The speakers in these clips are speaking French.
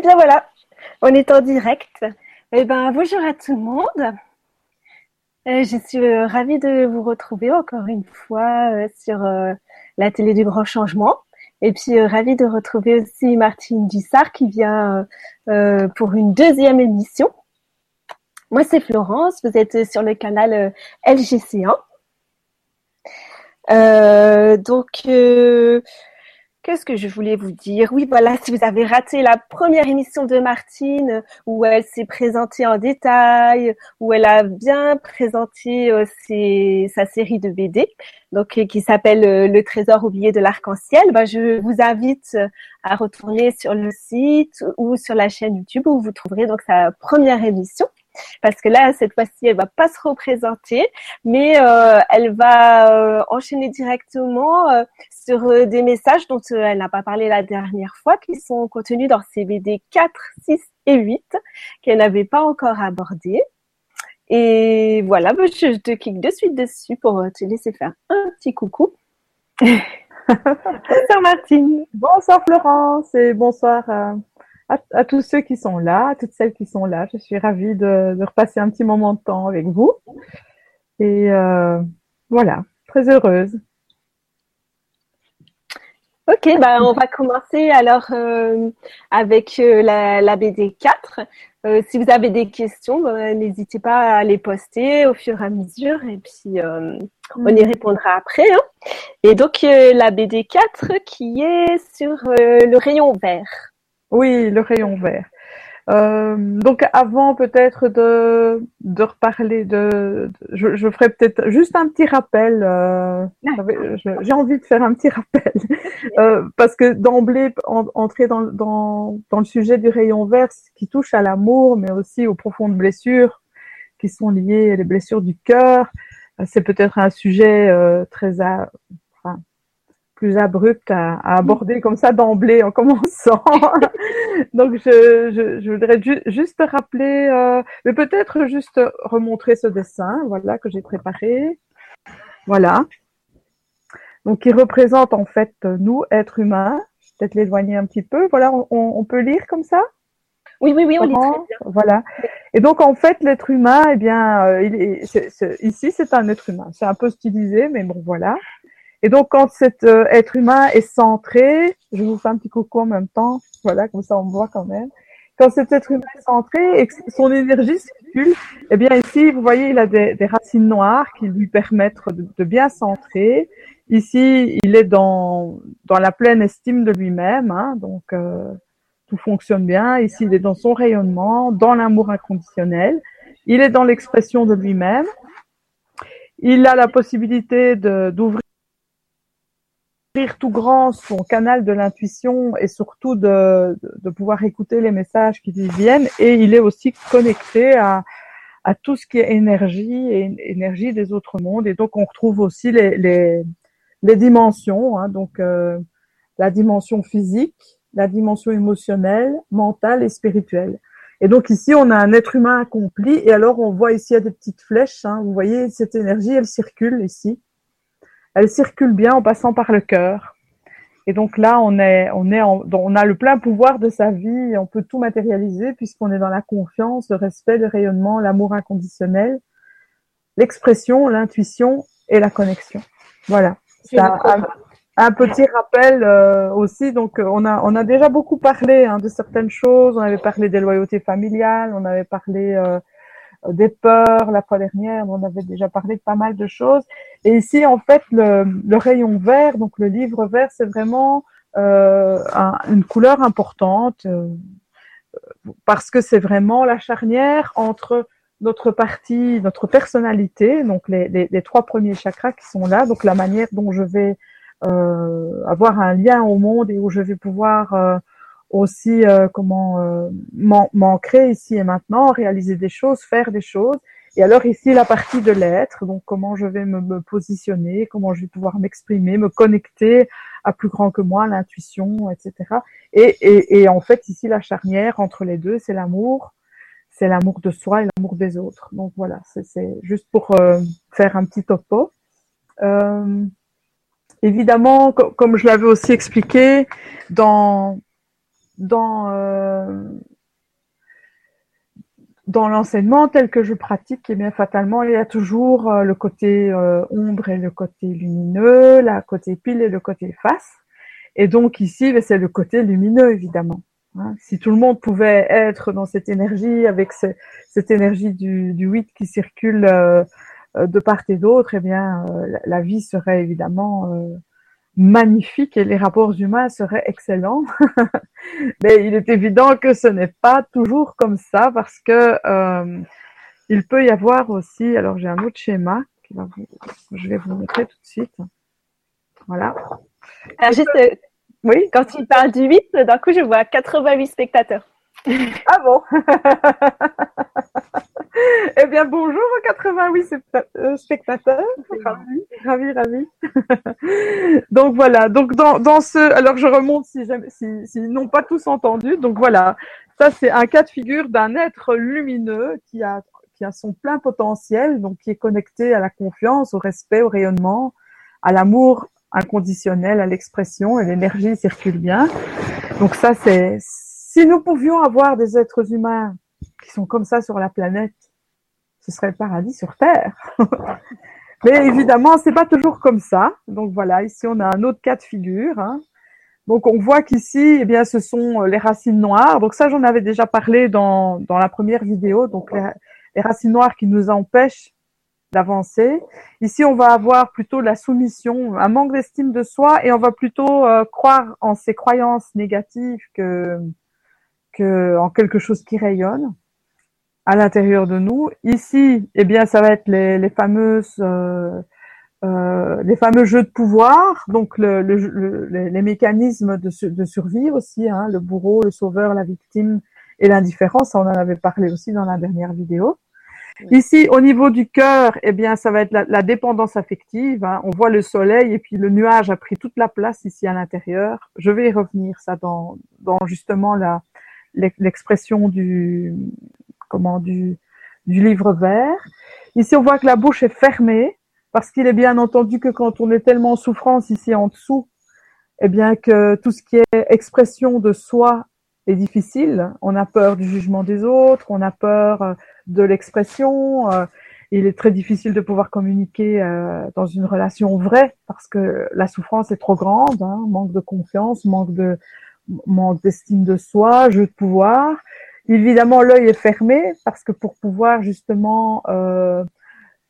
Eh bien voilà, on est en direct. Eh ben bonjour à tout le monde. Euh, je suis euh, ravie de vous retrouver encore une fois euh, sur la télé du grand changement. Et puis ravie de retrouver aussi Martine Dussard qui vient pour une deuxième émission. Moi c'est Florence, vous êtes sur le canal LGC1. donc Qu'est-ce que je voulais vous dire? Oui, voilà, si vous avez raté la première émission de Martine, où elle s'est présentée en détail, où elle a bien présenté euh, sa série de BD, donc euh, qui s'appelle euh, Le Trésor oublié de l'arc-en-ciel, bah, je vous invite à retourner sur le site ou sur la chaîne YouTube où vous trouverez donc sa première émission. Parce que là, cette fois-ci, elle va pas se représenter, mais elle va enchaîner directement sur des messages dont elle n'a pas parlé la dernière fois, qui sont contenus dans CBD 4, 6 et 8, qu'elle n'avait pas encore abordés. Et voilà, je te clique de suite dessus pour te laisser faire un petit coucou. bonsoir Martine. Bonsoir Florence et bonsoir à, tous ceux qui sont là, à toutes celles qui sont là. Je suis ravie de, repasser un petit moment de temps avec vous. Et euh, voilà, très heureuse. Ok, bah on va commencer alors euh, avec euh, la, BD 4. si vous avez des questions, bah, n'hésitez pas à les poster au fur et à mesure et puis on y répondra après. Hein. Et donc la BD 4 qui est sur le rayon vert. Oui, le rayon vert. Euh, donc avant peut-être de, de reparler de, je, je, ferai peut-être juste un petit rappel. Euh, J'ai envie de faire un petit rappel euh, parce que d'emblée entrer dans, dans, dans le sujet du rayon vert, qui touche à l'amour, mais aussi aux profondes blessures qui sont liées, les blessures du cœur, c'est peut-être un sujet euh, très à, plus abrupte à, aborder comme ça d'emblée en commençant. Donc je, je, je voudrais juste rappeler, euh, mais peut-être juste remontrer ce dessin, voilà que j'ai préparé. Voilà. Donc il représente en fait nous êtres humains. Peut-être l'éloigner un petit peu. Voilà, on, on, peut lire comme ça? Oui, oui, oui, on lit très bien. Voilà. Et donc en fait, l'être humain, eh bien, euh, il est, ici c'est un être humain. C'est un peu stylisé, mais bon, voilà. Et donc, quand cet euh, être humain est centré, je vous fais un petit coucou en même temps, voilà, comme ça on me voit quand même. Quand cet être humain est centré et que son énergie circule, eh bien ici, vous voyez, il a des, des racines noires qui lui permettent de, de, bien centrer. Ici, il est dans, dans la pleine estime de lui-même, hein, donc euh, tout fonctionne bien. Ici, il est dans son rayonnement, dans l'amour inconditionnel. Il est dans l'expression de lui-même. Il a la possibilité d'ouvrir tout grand son canal de l'intuition et surtout de, de, pouvoir écouter les messages qui lui viennent. Et il est aussi connecté à, à tout ce qui est énergie et énergie des autres mondes. Et donc on retrouve aussi les, les, les dimensions, hein, donc euh, la dimension physique, la dimension émotionnelle, mentale et spirituelle. Et donc ici, on a un être humain accompli. Et alors, on voit ici, il y a des petites flèches. Hein, vous voyez, cette énergie, elle circule ici elle circule bien en passant par le cœur. Et donc là, on est, on est, on a le plein pouvoir de sa vie, on peut tout matérialiser puisqu'on est dans la confiance, le respect, le rayonnement, l'amour inconditionnel, l'expression, l'intuition et la connexion. Voilà. C'est un, petit rappel euh, aussi. Donc, euh, on a, on a déjà beaucoup parlé hein, de certaines choses. On avait parlé des loyautés familiales, on avait parlé euh, des peurs la fois dernière, on avait déjà parlé de pas mal de choses. Et ici, en fait, le, le rayon vert, donc le livre vert, c'est vraiment euh, une couleur importante euh, parce que c'est vraiment la charnière entre notre partie, notre personnalité, donc les, les, les, trois premiers chakras qui sont là, donc la manière dont je vais euh, avoir un lien au monde et où je vais pouvoir euh, aussi euh, comment euh, m'ancrer ici et maintenant, réaliser des choses, faire des choses. Et alors ici la partie de l'être, donc comment je vais me, positionner, comment je vais pouvoir m'exprimer, me connecter à plus grand que moi, l'intuition, etc. Et, et, et, en fait ici la charnière entre les deux, c'est l'amour, c'est l'amour de soi et l'amour des autres. Donc voilà, c'est juste pour euh, faire un petit topo. Euh, évidemment, comme je l'avais aussi expliqué, dans dans euh, dans l'enseignement tel que je pratique, eh bien fatalement, il y a toujours euh, le côté euh, ombre et le côté lumineux, la côté pile et le côté face. Et donc ici, ben, c'est le côté lumineux, évidemment. Hein. Si tout le monde pouvait être dans cette énergie, avec cette énergie du, du 8 qui circule de part et d'autre, eh bien, la, vie serait évidemment magnifique et les rapports humains seraient excellents. Mais il est évident que ce n'est pas toujours comme ça parce que euh, il peut y avoir aussi, alors j'ai un autre schéma qui va vous, je vais vous montrer tout de suite. Voilà. Alors juste, euh, oui? Quand il parle du 8, d'un coup je vois 88 spectateurs. Ah bon? Eh bien, bonjour 88 euh, spectateurs. Ravi, ravi, ravi. donc voilà. Donc dans, dans ce, alors je remonte si s'ils si, n'ont pas tous entendu. Donc voilà, ça c'est un cas de figure d'un être lumineux qui a qui a son plein potentiel, donc qui est connecté à la confiance, au respect, au rayonnement, à l'amour inconditionnel, à l'expression et l'énergie circule bien. Donc ça c'est si nous pouvions avoir des êtres humains qui sont comme ça sur la planète, ce serait le paradis sur Terre. Mais évidemment, c'est pas toujours comme ça. Donc voilà, ici on a un autre cas de figure. Hein. Donc on voit qu'ici, eh bien, ce sont euh, les racines noires. Donc ça, j'en avais déjà parlé dans, dans la première vidéo. Donc les, racines noires qui nous empêchent d'avancer. Ici, on va avoir plutôt la soumission, un manque d'estime de soi, et on va plutôt euh, croire en ces croyances négatives que que en quelque chose qui rayonne à l'intérieur de nous. Ici, eh bien, ça va être les, les fameuses euh, euh, les fameux jeux de pouvoir, donc le, le, les mécanismes de, de survie aussi, hein, le bourreau, le sauveur, la victime et l'indifférence. On en avait parlé aussi dans la dernière vidéo. Ici, au niveau du cœur, eh bien, ça va être la, la dépendance affective. Hein. On voit le soleil et puis le nuage a pris toute la place ici à l'intérieur. Je vais y revenir ça dans, dans justement la, l'expression du comment du, livre vert. Ici, on voit que la bouche est fermée parce qu'il est bien entendu que quand on est tellement en souffrance ici en dessous, eh bien que tout ce qui est expression de soi est difficile. On a peur du jugement des autres, on a peur euh, de l'expression. Euh, il est très difficile de pouvoir communiquer euh, dans une relation vraie parce que la souffrance est trop grande, hein, manque de confiance, manque de manque d'estime de soi, jeu de pouvoir. Évidemment, l'œil est fermé parce que pour pouvoir justement euh,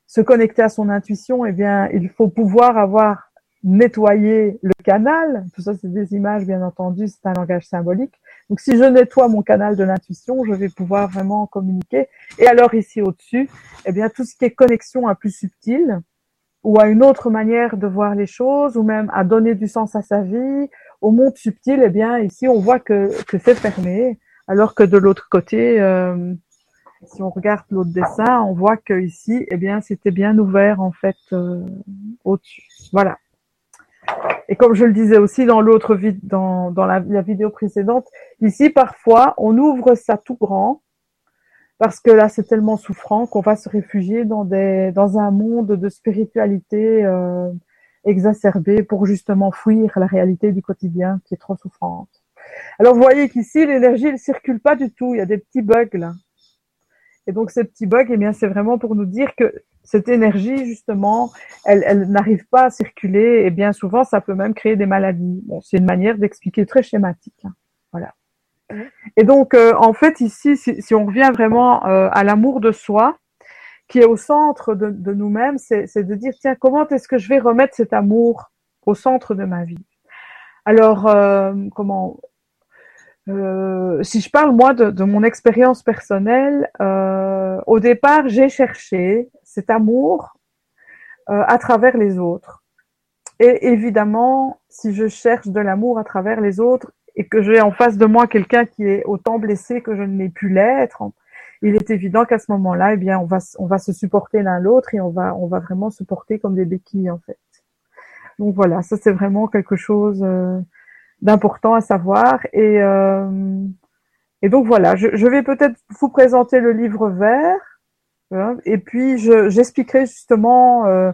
se connecter à son intuition, eh il faut pouvoir avoir nettoyé le canal. Tout ça, c'est des images, bien entendu, c'est un langage symbolique. Donc, si je nettoie mon canal de l'intuition, je vais pouvoir vraiment communiquer. Et alors, ici au-dessus, eh tout ce qui est connexion à plus subtil ou à une autre manière de voir les choses, ou même à donner du sens à sa vie, au monde subtil, eh bien, ici, on voit que c'est fermé, alors que de l'autre côté, euh, si on regarde l'autre dessin, on voit que ici, eh bien, c'était bien ouvert en fait euh, au-dessus. Voilà. Et comme je le disais aussi dans l'autre dans, dans la, vidéo précédente, ici parfois on ouvre ça tout grand parce que là c'est tellement souffrant qu'on va se réfugier dans des dans un monde de spiritualité euh, exacerbée pour justement fuir la réalité du quotidien qui est trop souffrante. Alors vous voyez qu'ici l'énergie ne circule pas du tout, il y a des petits bugs là. Et donc ces petits bugs, eh bien c'est vraiment pour nous dire que cette énergie justement, elle, elle n'arrive pas à circuler et bien souvent ça peut même créer des maladies. Bon, c'est une manière d'expliquer très schématique. Hein. Voilà. Et donc euh, en fait ici, si, si on revient vraiment euh, à l'amour de soi, qui est au centre de, de nous-mêmes, c'est de dire, tiens, comment est-ce que je vais remettre cet amour au centre de ma vie? Alors, euh, comment euh, si je parle moi de, mon expérience personnelle, euh, au départ, j'ai cherché cet amour euh, à travers les autres. Et évidemment, si je cherche de l'amour à travers les autres et que j'ai en face de moi quelqu'un qui est autant blessé que je ne l'ai pu l'être, il est évident qu'à ce moment-là, eh bien, on va, on va se supporter l'un l'autre et on va, on va vraiment se porter comme des béquilles, en fait. Donc voilà, ça c'est vraiment quelque chose d'important à savoir. Et, euh, et donc voilà, je, vais peut-être vous présenter le livre vert. Hein, et puis j'expliquerai justement, euh,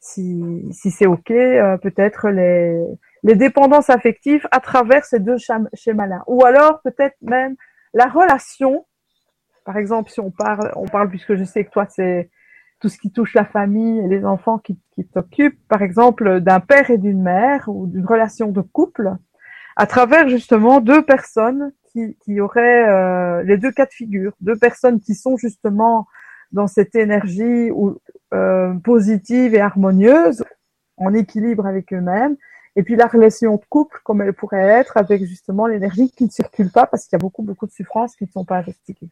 si, si c'est OK, euh, peut-être les, les dépendances affectives à travers ces deux schémas-là. Ou alors peut-être même la relation, par exemple, si on parle, on parle puisque je sais que toi c'est tout ce qui touche la famille et les enfants qui, qui t'occupent, par exemple, d'un père et d'une mère ou d'une relation de couple, à travers justement deux personnes qui, qui auraient euh, les deux cas de figure, deux personnes qui sont justement dans cette énergie euh, positive et harmonieuse, en équilibre avec eux-mêmes, et puis la relation de couple, comme elle pourrait être avec justement l'énergie qui ne circule pas parce qu'il y a beaucoup, beaucoup de souffrances qui ne sont pas investiguées.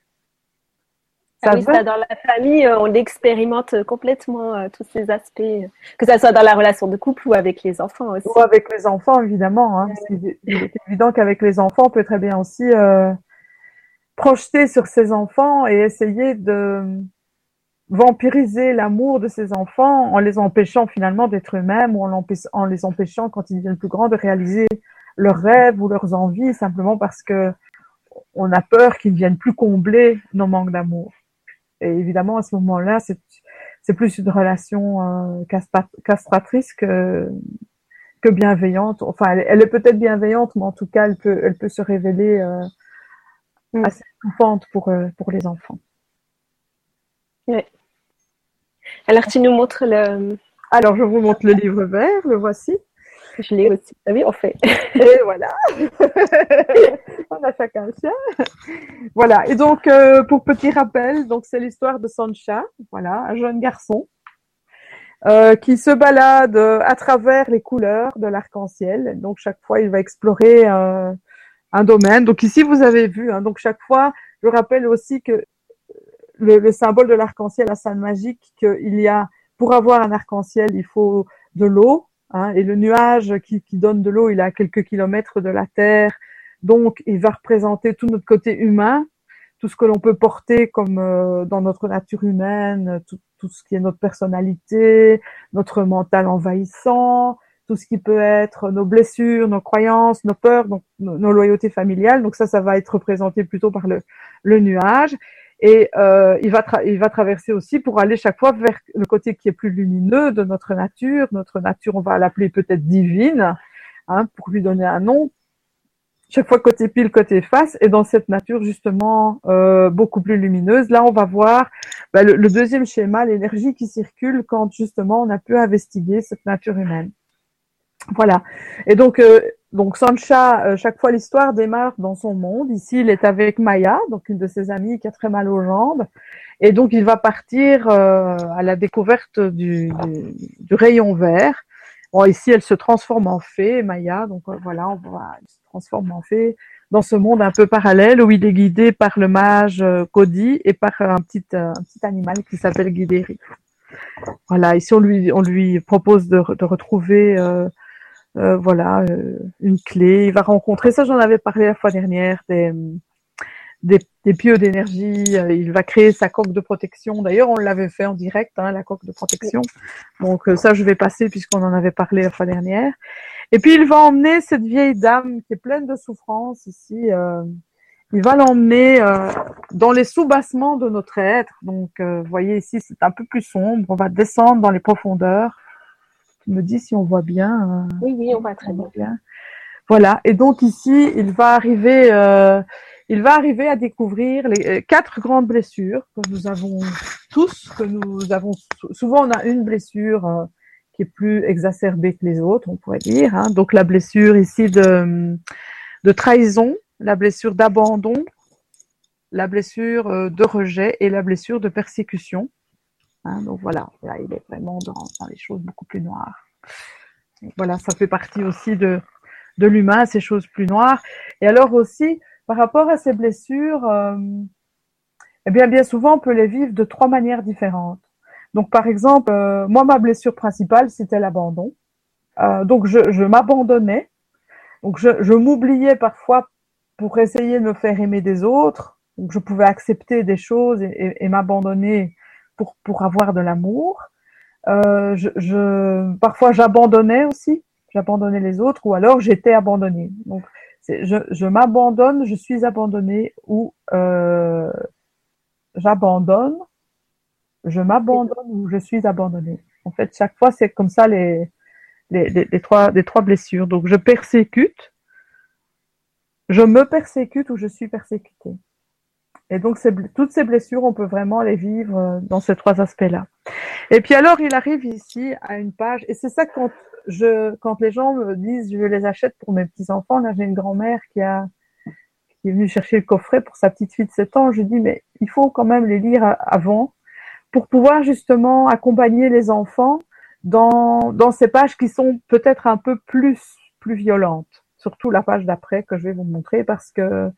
Ça dans la famille, euh, on expérimente complètement euh, tous ces aspects, euh, que ce soit dans la relation de couple ou avec les enfants aussi. Ou avec les enfants, évidemment. Hein, il est évident qu'avec les enfants, on peut très bien aussi euh, projeter sur ses enfants et essayer de vampiriser l'amour de ses enfants en les empêchant finalement d'être eux-mêmes ou en, en, les empêchant quand ils deviennent plus grands de réaliser leurs rêves ou leurs envies simplement parce que on a peur qu'ils ne viennent plus combler nos manques d'amour. Et évidemment, à ce moment-là, c'est, c'est plus une relation euh, castratrice que, que bienveillante. Enfin, elle, est peut-être bienveillante, mais en tout cas, elle peut, elle peut se révéler euh, mm. assez étouffante pour, euh, pour les enfants. Oui. Alors, tu nous montres le. Alors, je vous montre le livre vert, le voici. Je l'ai aussi. Ah oui, on fait. Et voilà. on a chacun le sien. Voilà. Et donc, euh, pour petit rappel, donc c'est l'histoire de Sancha. Voilà, un jeune garçon euh, qui se balade euh, à travers les couleurs de l'arc-en-ciel. Donc, chaque fois, il va explorer euh, un domaine. Donc, ici, vous avez vu. Hein, donc, chaque fois, je rappelle aussi que le, le symbole de l'arc-en-ciel a sa magique qu'il y a, pour avoir un arc-en-ciel, il faut de l'eau, Hein, et le nuage qui, qui donne de l'eau, il est à quelques kilomètres de la Terre. Donc, il va représenter tout notre côté humain, tout ce que l'on peut porter comme euh, dans notre nature humaine, tout, tout, ce qui est notre personnalité, notre mental envahissant, tout ce qui peut être nos blessures, nos croyances, nos peurs, donc nos, loyautés familiales. Donc ça, ça va être représenté plutôt par le, le nuage. Et euh, il, va il va traverser aussi pour aller chaque fois vers le côté qui est plus lumineux de notre nature. Notre nature, on va l'appeler peut-être divine, hein, pour lui donner un nom. Chaque fois côté pile, côté face, et dans cette nature justement euh, beaucoup plus lumineuse, là on va voir bah, le, deuxième schéma, l'énergie qui circule quand justement on a pu investiguer cette nature humaine. Voilà. Et donc, euh, donc Sancha, euh, chaque fois l'histoire démarre dans son monde. Ici, il est avec Maya, donc une de ses amies qui a très mal aux jambes. Et donc, il va partir euh, à la découverte du, du, rayon vert. Bon, ici, elle se transforme en fée, Maya. Donc voilà, on voit, elle se transforme en fée dans ce monde un peu parallèle où il est guidé par le mage Cody et par un petit, un petit animal qui s'appelle Guidéry. Voilà, ici on lui, on lui propose de, de retrouver euh, euh, voilà, euh, une clé. Il va rencontrer, ça j'en avais parlé la fois dernière, des, des, des pieux d'énergie. Euh, il va créer sa coque de protection. D'ailleurs, on l'avait fait en direct, hein, la coque de protection. Donc ça, je vais passer puisqu'on en avait parlé la fois dernière. Et puis il va emmener cette vieille dame qui est pleine de souffrance ici. il va l'emmener dans les soubassements de notre être. Donc, vous voyez ici, c'est un peu plus sombre. On va descendre dans les profondeurs me dis si on voit bien. Euh, oui, oui, on voit très bien. Voilà. Et donc ici, il va arriver, euh, il va arriver à découvrir les euh, quatre grandes blessures que nous avons tous, que nous avons souvent on a une blessure euh, qui est plus exacerbée que les autres, on pourrait dire. Hein. Donc la blessure ici de, de trahison, la blessure d'abandon, la blessure de rejet et la blessure de persécution. Hein, donc voilà, là, il est vraiment dans, les choses beaucoup plus noires. voilà, ça fait partie aussi de, de l'humain, ces choses plus noires. Et alors aussi, par rapport à ces blessures, euh, eh bien, bien souvent, on peut les vivre de trois manières différentes. Donc, par exemple, euh, moi, ma blessure principale, c'était l'abandon. Euh, donc, je, m'abandonnais. Donc, je, m'oubliais parfois pour essayer de me faire aimer des autres. Donc, je pouvais accepter des choses et m'abandonner pour, pour avoir de l'amour. Euh, je, je, parfois, j'abandonnais aussi, j'abandonnais les autres, ou alors j'étais abandonnée. Donc, je, je m'abandonne, je suis abandonnée, ou euh, j'abandonne, je m'abandonne ou je suis abandonnée. En fait, chaque fois, c'est comme ça les, les, trois, les trois blessures. Donc, je persécute, je me persécute ou je suis persécuté. Et donc, toutes ces blessures, on peut vraiment les vivre euh, dans ces trois aspects-là. Et puis alors, il arrive ici à une page, et c'est ça quand je, quand les gens me disent, je les achète pour mes petits enfants. Là, j'ai une grand-mère qui a, qui est venue chercher le coffret pour sa petite fille de 7 ans. Je dis, mais il faut quand même les lire avant pour pouvoir justement accompagner les enfants dans, dans ces pages qui sont peut-être un peu plus, plus violentes. Surtout la page d'après que je vais vous montrer parce que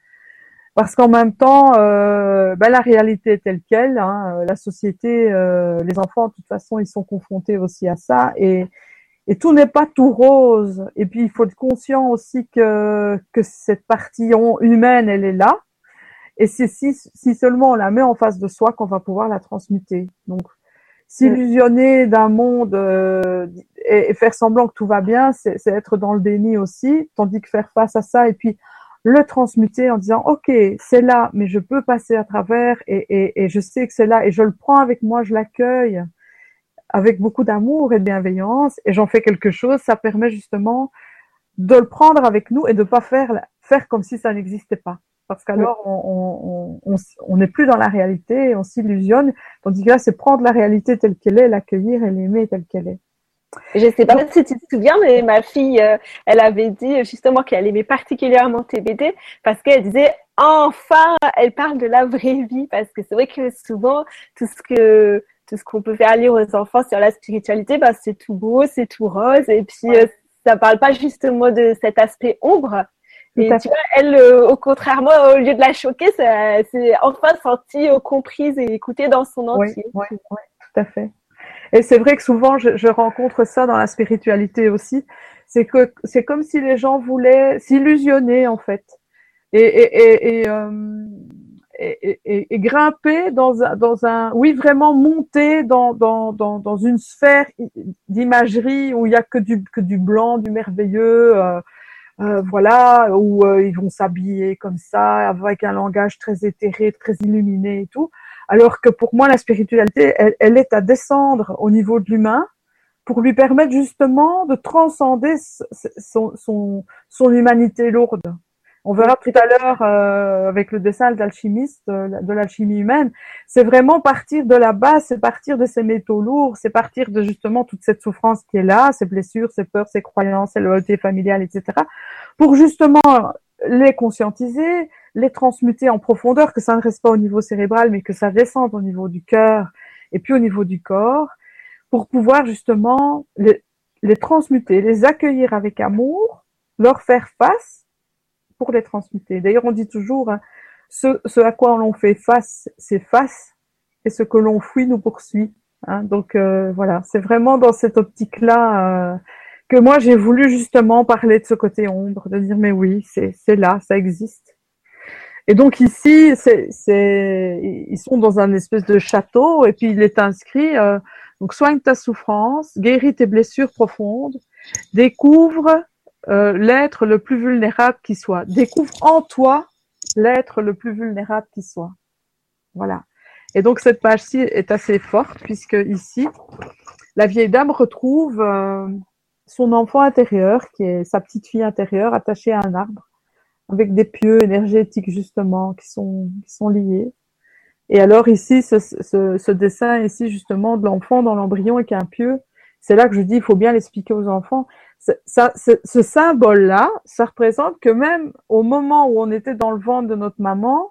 parce qu'en même temps, euh, ben, la réalité est telle quelle. Hein, la société, euh, les enfants, de toute façon, ils sont confrontés aussi à ça, et, et tout n'est pas tout rose. Et puis, il faut être conscient aussi que que cette partie humaine, elle est là, et c'est si, si seulement on la met en face de soi qu'on va pouvoir la transmuter. Donc, s'illusionner d'un monde euh, et, et, faire semblant que tout va bien, c'est être dans le déni aussi, tandis que faire face à ça et puis le transmuter en disant ok c'est là mais je peux passer à travers et, et, je sais que c'est là et je le prends avec moi je l'accueille avec beaucoup d'amour et de bienveillance et j'en fais quelque chose ça permet justement de le prendre avec nous et de pas faire faire comme si ça n'existait pas. Parce qu'alors on n'est on, on, plus dans la réalité on s'illusionne tandis que là c'est prendre la réalité telle qu'elle est l'accueillir et l'aimer telle qu'elle est je sais pas si tu te souviens, mais ma fille, euh, elle avait dit justement qu'elle aimait particulièrement TBD parce qu'elle disait enfin, elle parle de la vraie vie parce que c'est vrai que souvent tout ce que tout ce qu'on peut faire lire aux enfants sur la spiritualité, bah, c'est tout beau, c'est tout rose et puis ça euh, ça parle pas justement de cet aspect ombre. Et tu vois, elle, euh, au contraire, moi, au lieu de la choquer, c'est enfin sentie comprise et écoutée dans son entier. Oui, oui, tout à fait. Et c'est vrai que souvent, je, je, rencontre ça dans la spiritualité aussi. C'est que c'est comme si les gens voulaient s'illusionner en fait et et et, euh, et, et grimper dans un, dans un, oui vraiment monter dans dans dans, dans une sphère d'imagerie où il y a que du que du blanc, du merveilleux. Euh, euh, voilà, où euh, ils vont s'habiller comme ça, avec un langage très éthéré, très illuminé et tout. Alors que pour moi, la spiritualité, elle, est à descendre au niveau de l'humain pour lui permettre justement de transcender son, son, son humanité lourde. On verra tout à l'heure euh, avec le dessin d'alchimiste, euh, de l'alchimie humaine. C'est vraiment partir de la base, c'est partir de ces métaux lourds, c'est partir de justement toute cette souffrance qui est là, ces blessures, ces peurs, ces croyances, ces loyautés familiales, etc. Pour justement les conscientiser, les transmuter en profondeur, que ça ne reste pas au niveau cérébral, mais que ça descende au niveau du cœur et puis au niveau du corps, pour pouvoir justement les, transmuter, les accueillir avec amour, leur faire face pour les transmuter. D'ailleurs, on dit toujours, hein, ce, à quoi l'on fait face, c'est face, et ce que l'on fuit nous poursuit. Hein. Donc euh, voilà, c'est vraiment dans cette optique-là euh, que moi j'ai voulu justement parler de ce côté ombre, de dire mais oui, c'est là, ça existe. Et donc ici, ils sont dans un espèce de château et puis il est inscrit euh, donc soigne ta souffrance, guéris tes blessures profondes, découvre euh, l'être le plus vulnérable qui soit, découvre en toi l'être le plus vulnérable qui soit. Voilà. Et donc cette page-ci est assez forte puisque ici, la vieille dame retrouve euh, son enfant intérieur, qui est sa petite fille intérieure, attachée à un arbre, avec des pieux énergétiques justement qui sont qui sont liés. Et alors ici, ce, ce, ce dessin ici justement de l'enfant dans l'embryon avec un pieu, c'est là que je dis il faut bien l'expliquer aux enfants. Ça, ce symbole-là, ça représente que même au moment où on était dans le ventre de notre maman,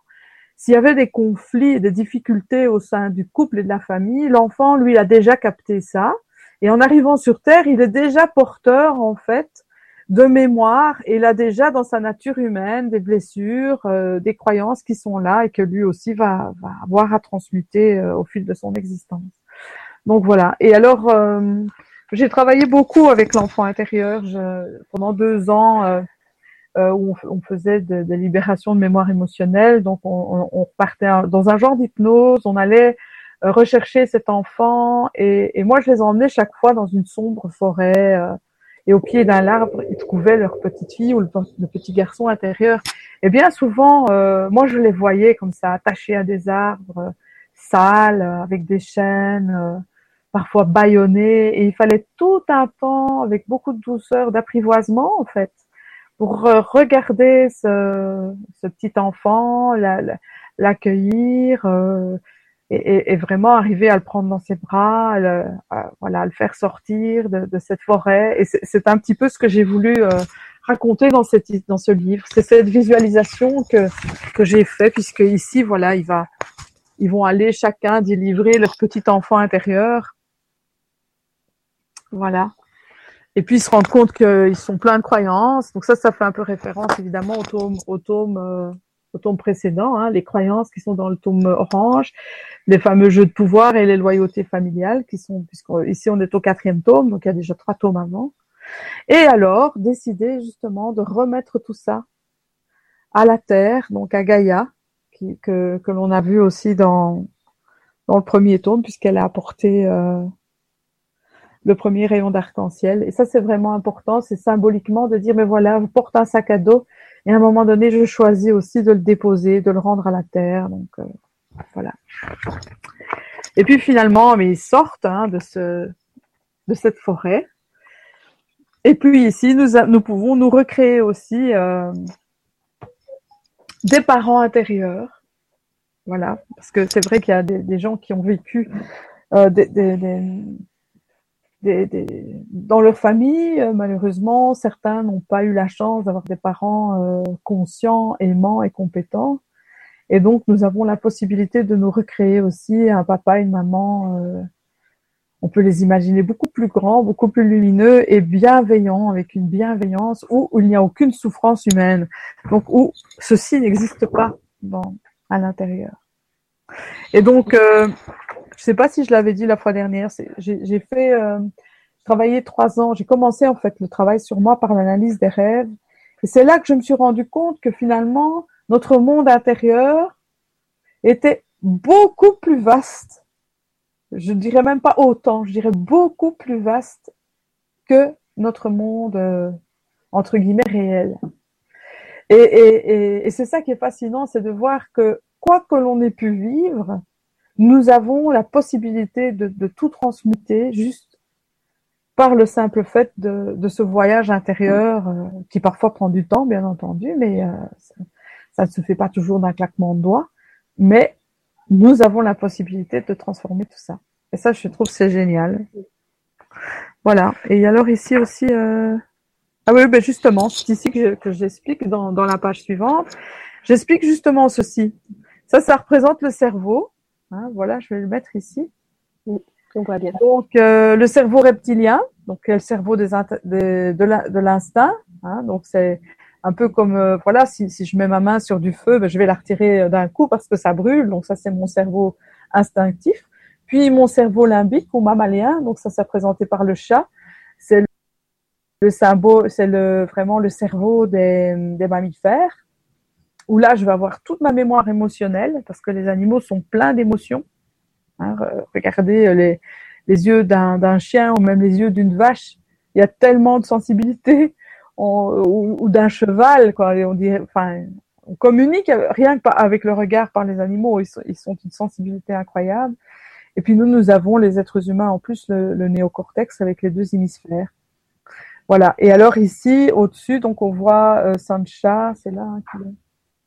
s'il y avait des conflits, des difficultés au sein du couple et de la famille, l'enfant, lui, a déjà capté ça et en arrivant sur Terre, il est déjà porteur, en fait, de mémoire il a déjà dans sa nature humaine des blessures, euh, des croyances qui sont là et que lui aussi va, va avoir à transmuter euh, au fil de son existence. Donc voilà. Et alors, euh, j'ai travaillé beaucoup avec l'enfant intérieur je, pendant deux ans où on, faisait des de libérations de mémoire émotionnelle. Donc on, on, partait dans un genre d'hypnose, on allait euh, rechercher cet enfant. Et, et, moi, je les emmenais chaque fois dans une sombre forêt. Euh, et au pied d'un arbre, ils trouvaient leur petite fille ou le, petit garçon intérieur. Et bien souvent, euh, moi, je les voyais comme ça, attachés à des arbres, sales, avec des chaînes parfois bâillonnée, et il fallait tout un temps, avec beaucoup de douceur, d'apprivoisement en fait, pour regarder ce, ce petit enfant, l'accueillir, euh, et, et, vraiment arriver à le prendre dans ses bras, à le, voilà, à le faire sortir de, de cette forêt. Et c'est un petit peu ce que j'ai voulu euh, raconter dans, cette, dans ce livre. C'est cette visualisation que, que j'ai fait, puisque ici, voilà, il va, ils vont aller chacun délivrer leur petit enfant intérieur. Voilà. Et puis ils se rendent compte qu'ils sont pleins de croyances. Donc ça, ça fait un peu référence évidemment au tome, au tome, euh, au tome précédent, hein, les croyances qui sont dans le tome orange, les fameux jeux de pouvoir et les loyautés familiales qui sont, puisqu'ici on est au quatrième tome, donc il y a déjà trois tomes avant. Et alors, décider justement de remettre tout ça à la terre, donc à Gaïa, que, que l'on a vu aussi dans, dans le premier tome, puisqu'elle a apporté euh, le premier rayon d'arc-en-ciel. Et ça, c'est vraiment important, c'est symboliquement de dire, mais voilà, je porte un sac à dos, et à un moment donné, je choisis aussi de le déposer, de le rendre à la terre. Donc euh, voilà. Et puis finalement, mais ils sortent hein, de, ce, de cette forêt. Et puis ici, nous, nous pouvons nous recréer aussi euh, des parents intérieurs. Voilà, parce que c'est vrai qu'il y a des, gens qui ont vécu euh, des, des, dans leur famille, euh, malheureusement, certains n'ont pas eu la chance d'avoir des parents euh, conscients, aimants et compétents. Et donc, nous avons la possibilité de nous recréer aussi un papa, une maman. Euh, on peut les imaginer beaucoup plus grands, beaucoup plus lumineux et bienveillants, avec une bienveillance où, il n'y a aucune souffrance humaine. Donc, où ceci n'existe pas à l'intérieur. Et donc, je sais pas si je l'avais dit la fois dernière, j'ai fait, euh, travaillé trois ans, j'ai commencé en fait le travail sur moi par l'analyse des rêves. Et c'est là que je me suis rendu compte que finalement, notre monde intérieur était beaucoup plus vaste. Je dirais même pas autant, je dirais beaucoup plus vaste que notre monde, euh, entre guillemets, réel. Et, et, et, et c'est ça qui est fascinant, c'est de voir que quoi que l'on ait pu vivre, nous avons la possibilité de, de, tout transmuter juste par le simple fait de, de ce voyage intérieur euh, qui parfois prend du temps, bien entendu, mais euh, ça, ne se fait pas toujours d'un claquement de doigts. Mais nous avons la possibilité de transformer tout ça. Et ça, je trouve c'est génial. Voilà. Et alors ici aussi, euh... ah oui, ben justement, c'est ici que, que j'explique dans, dans la page suivante. J'explique justement ceci. Ça, ça représente le cerveau. Hein, voilà, je vais le mettre ici. on voit bien. Donc, euh, le cerveau reptilien, donc le cerveau des, de l'instinct. Hein, donc, c'est un peu comme, euh, voilà, si, si, je mets ma main sur du feu, ben, je vais la retirer euh, d'un coup parce que ça brûle. Donc, ça, c'est mon cerveau instinctif. Puis, mon cerveau limbique ou mammalien, donc ça, c'est présenté par le chat. C'est le, symbole, c'est le, vraiment le cerveau des, des mammifères où là, je vais avoir toute ma mémoire émotionnelle, parce que les animaux sont pleins d'émotions. Hein, regardez euh, les, yeux d'un chien ou même les yeux d'une vache. Il y a tellement de sensibilité, ou, d'un cheval, quoi. on on communique rien que avec le regard par les animaux. Ils sont, une sensibilité incroyable. Et puis nous, nous avons les êtres humains en plus le, le néocortex avec les deux hémisphères. Voilà. Et alors ici, au-dessus, donc on voit euh, Sancha, c'est là. Hein,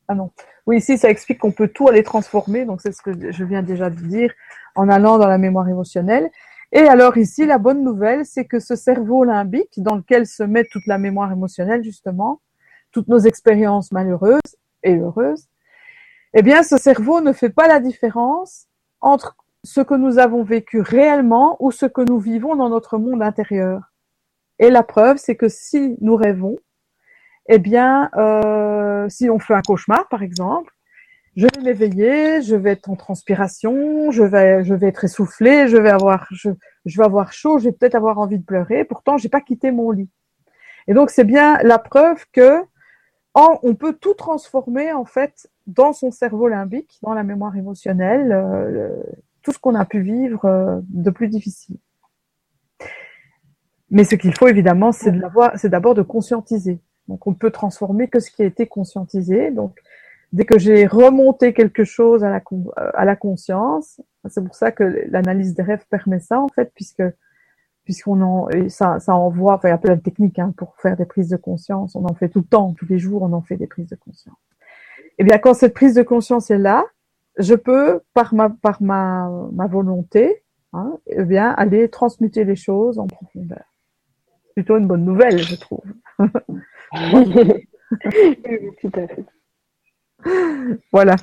ah non. Oui, ici, ça explique qu'on peut tout aller transformer. Donc, c'est ce que je viens déjà de dire en allant dans la mémoire émotionnelle. Et alors ici, la bonne nouvelle, c'est que ce cerveau limbique, dans lequel se met toute la mémoire émotionnelle, justement, toutes nos expériences malheureuses et heureuses, eh bien, ce cerveau ne fait pas la différence entre ce que nous avons vécu réellement ou ce que nous vivons dans notre monde intérieur. Et la preuve, c'est que si nous rêvons, eh bien, euh, si on fait un cauchemar, par exemple, je vais m'éveiller, je vais être en transpiration, je vais, être essoufflé, je vais avoir, je, je vais avoir chaud, je vais peut-être avoir envie de pleurer. Pourtant, j'ai pas quitté mon lit. Et donc, c'est bien la preuve que on peut tout transformer en fait dans son cerveau limbique, dans la mémoire émotionnelle, euh, tout ce qu'on a pu vivre euh, de plus difficile. Mais ce qu'il faut évidemment, c'est d'abord de conscientiser. Donc, on peut transformer que ce qui a été conscientisé. Donc, dès que j'ai remonté quelque chose à la, à la conscience, C'est pour ça que l'analyse des rêves permet ça, en fait, puisque puisqu'on en ça, ça envoie, enfin il y a plein de techniques hein, pour faire des prises de conscience. On en fait tout le temps, tous les jours, on en fait des prises de conscience. Et eh bien quand cette prise de conscience est là, je peux par ma par ma ma volonté, hein, eh bien aller transmuter les choses en profondeur. Plutôt une bonne nouvelle, je trouve. Voilà.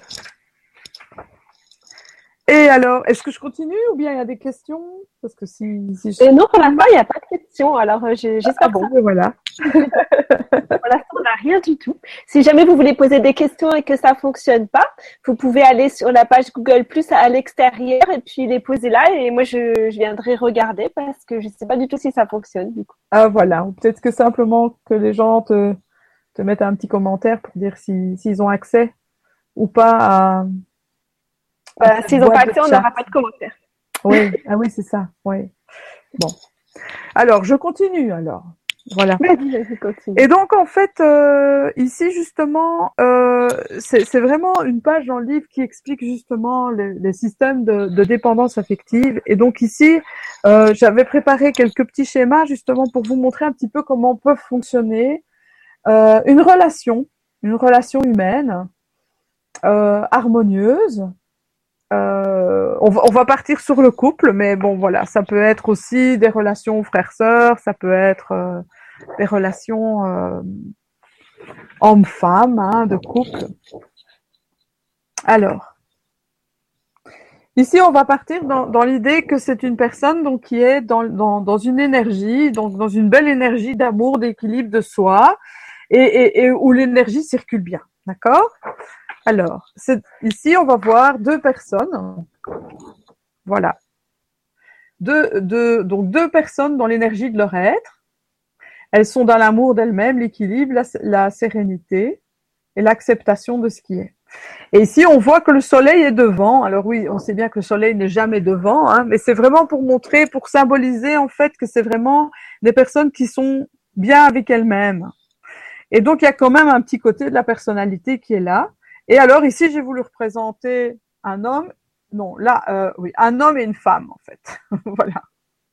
Et alors, est-ce que je continue ou bien il y a des questions? Parce que si, si je... non, pour l'instant, il n'y a pas de questions. Alors, euh, j'espère ah, bon, ben voilà. pour l'instant, on n'a rien du tout. Si jamais vous voulez poser des questions et que ça fonctionne pas, vous pouvez aller sur la page Google Plus à l'extérieur et puis les poser là. Et moi, je, je viendrai regarder parce que je ne sais pas du tout si ça fonctionne. Du coup. Ah voilà. Peut-être que simplement que les gens te, te mettent un petit commentaire pour dire s'ils si, ont accès ou pas à bah, s'ils n'ont pas accès, on n'aura pas de commentaires. Oui, ah oui, c'est ça. Oui. Bon. Alors, je continue alors. Voilà. Et donc en fait, euh, ici justement, euh, c'est vraiment une page dans le livre qui explique justement les, systèmes de, de, dépendance affective. Et donc ici, euh, j'avais préparé quelques petits schémas justement pour vous montrer un petit peu comment peuvent fonctionner une relation, une relation humaine harmonieuse, euh, on, va, partir sur le couple, mais bon voilà, ça peut être aussi des relations frères-sœurs, ça peut être euh, des relations euh, hommes-femmes, hein, de couple. Alors, ici on va partir dans, l'idée que c'est une personne qui est dans, une énergie, dans une belle énergie d'amour, d'équilibre de soi, et où l'énergie circule bien, d'accord? Alors, ici, on va voir deux personnes. Voilà. Deux, donc deux personnes dans l'énergie de leur être. Elles sont dans l'amour d'elles-mêmes, l'équilibre, la, sérénité et l'acceptation de ce qui est. Et ici, on voit que le soleil est devant. Alors oui, on sait bien que le soleil n'est jamais devant, hein, mais c'est vraiment pour montrer, pour symboliser en fait que c'est vraiment des personnes qui sont bien avec elles-mêmes. Et donc, il y a quand même un petit côté de la personnalité qui est là. Et alors ici, j'ai voulu représenter un homme, non, là, euh, oui, un homme et une femme en fait. voilà,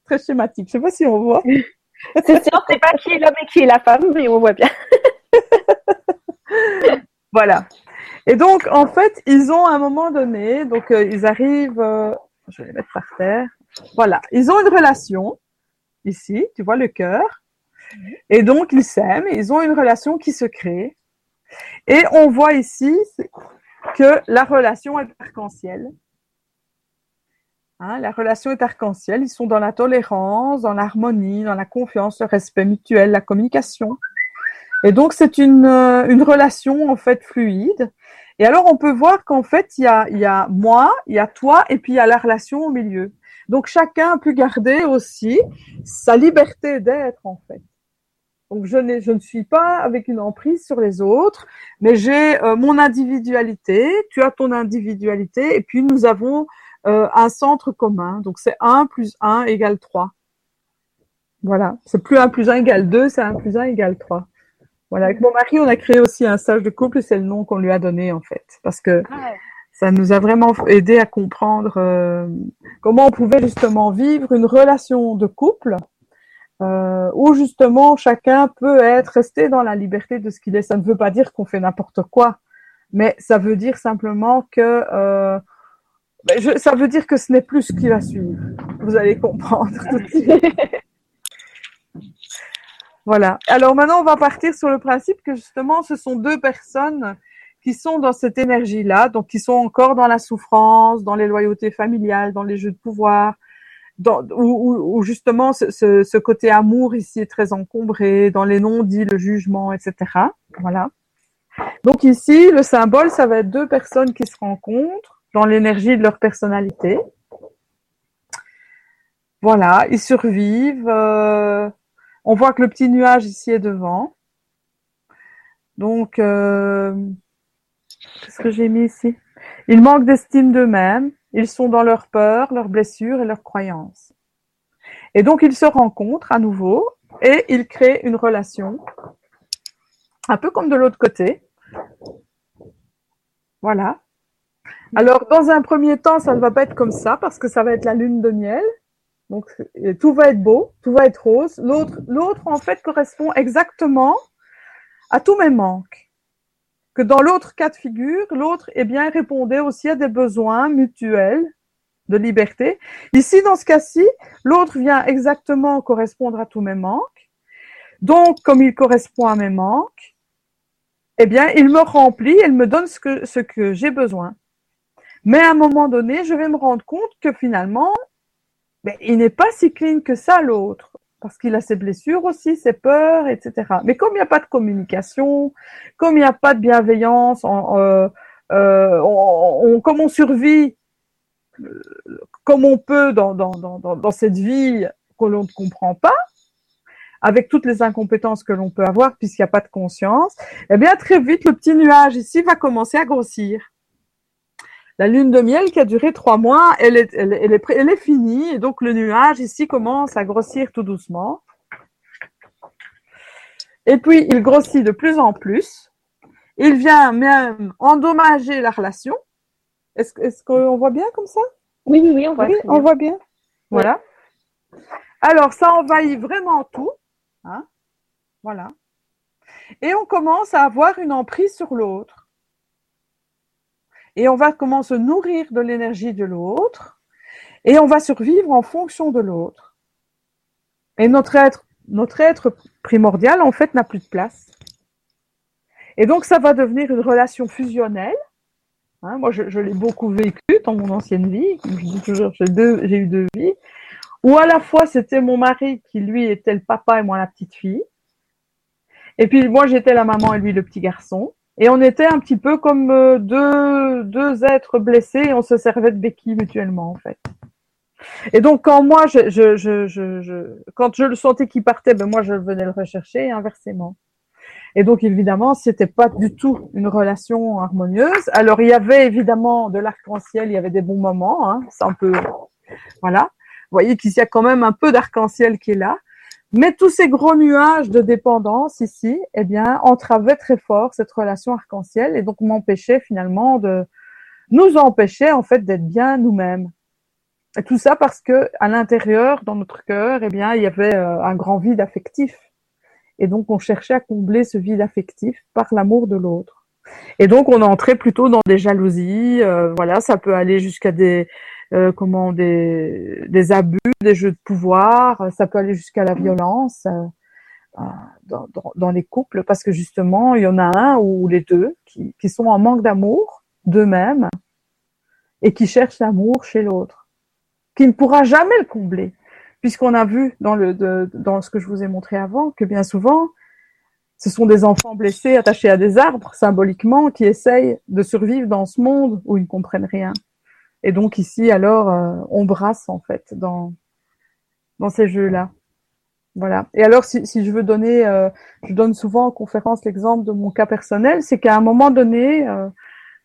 très schématique. Je sais pas si on voit. C'est sûr, c'est pas qui est l'homme et qui est la femme, mais on voit bien. voilà. Et donc, en fait, ils ont à un moment donné, donc euh, ils arrivent, euh, je vais les mettre par terre. Voilà, ils ont une relation ici, tu vois le cœur, et donc ils s'aiment, ils ont une relation qui se crée. Et on voit ici que la relation est arc-en-ciel. Hein, la relation est arc-en-ciel. Ils sont dans la tolérance, dans l'harmonie, dans la confiance, le respect mutuel, la communication. Et donc c'est une, euh, relation en fait fluide. Et alors on peut voir qu'en fait il y a, y a moi, il y a toi, et puis il y a la relation au milieu. Donc chacun a pu garder aussi sa liberté d'être en fait. Donc je, je ne suis pas avec une emprise sur les autres, mais j'ai euh, mon individualité, tu as ton individualité, et puis nous avons euh, un centre commun. Donc c'est 1 plus 1 égale 3. Voilà, c'est plus 1 plus 1 égale 2, c'est 1 plus 1 égale 3. Voilà, avec mon mari, on a créé aussi un stage de couple, c'est le nom qu'on lui a donné en fait, parce que ah ça nous a vraiment aidé à comprendre euh, comment on pouvait justement vivre une relation de couple euh, où justement chacun peut être resté dans la liberté de ce qu'il est. Ça ne veut pas dire qu'on fait n'importe quoi, mais ça veut dire simplement que euh, je, ça veut dire que ce n'est plus ce qui va suivre. Vous allez comprendre tout de suite. voilà. Alors maintenant, on va partir sur le principe que justement, ce sont deux personnes qui sont dans cette énergie-là, donc qui sont encore dans la souffrance, dans les loyautés familiales, dans les jeux de pouvoir, dans, où, justement ce, ce, côté amour ici est très encombré, dans les non-dits, le jugement, etc. Voilà. Donc ici, le symbole, ça va être deux personnes qui se rencontrent dans l'énergie de leur personnalité. Voilà, ils survivent. Euh, on voit que le petit nuage ici est devant. Donc, euh, qu'est-ce que j'ai mis ici? Ils manquent d'estime d'eux-mêmes. Ils sont dans leur peur, leurs blessures et leurs croyances. Et donc ils se rencontrent à nouveau et ils créent une relation, un peu comme de l'autre côté. Voilà. Alors, dans un premier temps, ça ne va pas être comme ça parce que ça va être la lune de miel. Donc, tout va être beau, tout va être rose. L'autre, l'autre, en fait, correspond exactement à tous mes manques. Que dans l'autre cas de figure, l'autre, eh bien, répondait aussi à des besoins mutuels de liberté. Ici, dans ce cas-ci, l'autre vient exactement correspondre à tous mes manques. Donc, comme il correspond à mes manques, eh bien, il me remplit, il me donne ce que, j'ai besoin. Mais à un moment donné, je vais me rendre compte que finalement, ben, il n'est pas si clean que ça, l'autre. Parce qu'il a ses blessures aussi, ses peurs, etc. Mais comme il n'y a pas de communication, comme il n'y a pas de bienveillance, euh, euh, on, comme on survit euh, comme on peut dans, dans, dans, dans cette vie que l'on ne comprend pas, avec toutes les incompétences que l'on peut avoir puisqu'il n'y a pas de conscience, eh bien très vite le petit nuage ici va commencer à grossir. La lune de miel qui a duré trois mois, elle est, elle, est, elle est finie et donc le nuage ici commence à grossir tout doucement. Et puis il grossit de plus en plus. Il vient même endommager la relation. Est-ce est qu'on voit bien comme ça? Oui, oui, oui, on voit, on voit bien. Voilà. Alors ça envahit vraiment tout. Hein voilà. Et on commence à avoir une emprise sur l'autre. Et on va commencer à se nourrir de l'énergie de l'autre. Et on va survivre en fonction de l'autre. Et notre être, notre être primordial, en fait, n'a plus de place. Et donc, ça va devenir une relation fusionnelle. Hein, moi, je, l'ai beaucoup vécu dans mon ancienne vie. Je dis toujours, j'ai eu deux vies. Ou à la fois, c'était mon mari qui, lui, était le papa et moi la petite fille. Et puis, moi, j'étais la maman et lui le petit garçon. Et on était un petit peu comme euh, deux, deux êtres blessés et on se servait de béquilles mutuellement, en fait. Et donc, quand moi, je, je, je, je, quand je le sentais qu'il partait, ben moi, je venais le rechercher et inversement. Et donc, évidemment, c'était pas du tout une relation harmonieuse. Alors, il y avait évidemment de l'arc-en-ciel, il y avait des bons moments, hein, c'est un peu, voilà. Vous voyez qu'il y a quand même un peu d'arc-en-ciel qui est là. Mais tous ces gros nuages de dépendance ici, eh bien, entravaient très fort cette relation arc-en-ciel et donc m'empêchaient finalement de nous empêcher en fait d'être bien nous-mêmes. Et tout ça parce que à l'intérieur, dans notre cœur, eh bien, il y avait euh, un grand vide affectif. Et donc, on cherchait à combler ce vide affectif par l'amour de l'autre. Et donc, on entrait plutôt dans des jalousies. Euh, voilà, ça peut aller jusqu'à des euh, comment des, abus, des jeux de pouvoir, ça peut aller jusqu'à la violence euh, euh, dans, les couples, parce que justement, il y en a un ou les deux qui, qui sont en manque d'amour d'eux-mêmes et qui cherchent l'amour chez l'autre, qui ne pourra jamais le combler, puisqu'on a vu dans, le, dans ce que je vous ai montré avant que bien souvent, ce sont des enfants blessés attachés à des arbres symboliquement qui essayent de survivre dans ce monde où ils ne comprennent rien. Et donc ici, alors, euh, on brasse en fait dans ces jeux-là. Voilà. Et alors, si, je veux donner, euh, je donne souvent en conférence l'exemple de mon cas personnel, c'est qu'à un moment donné,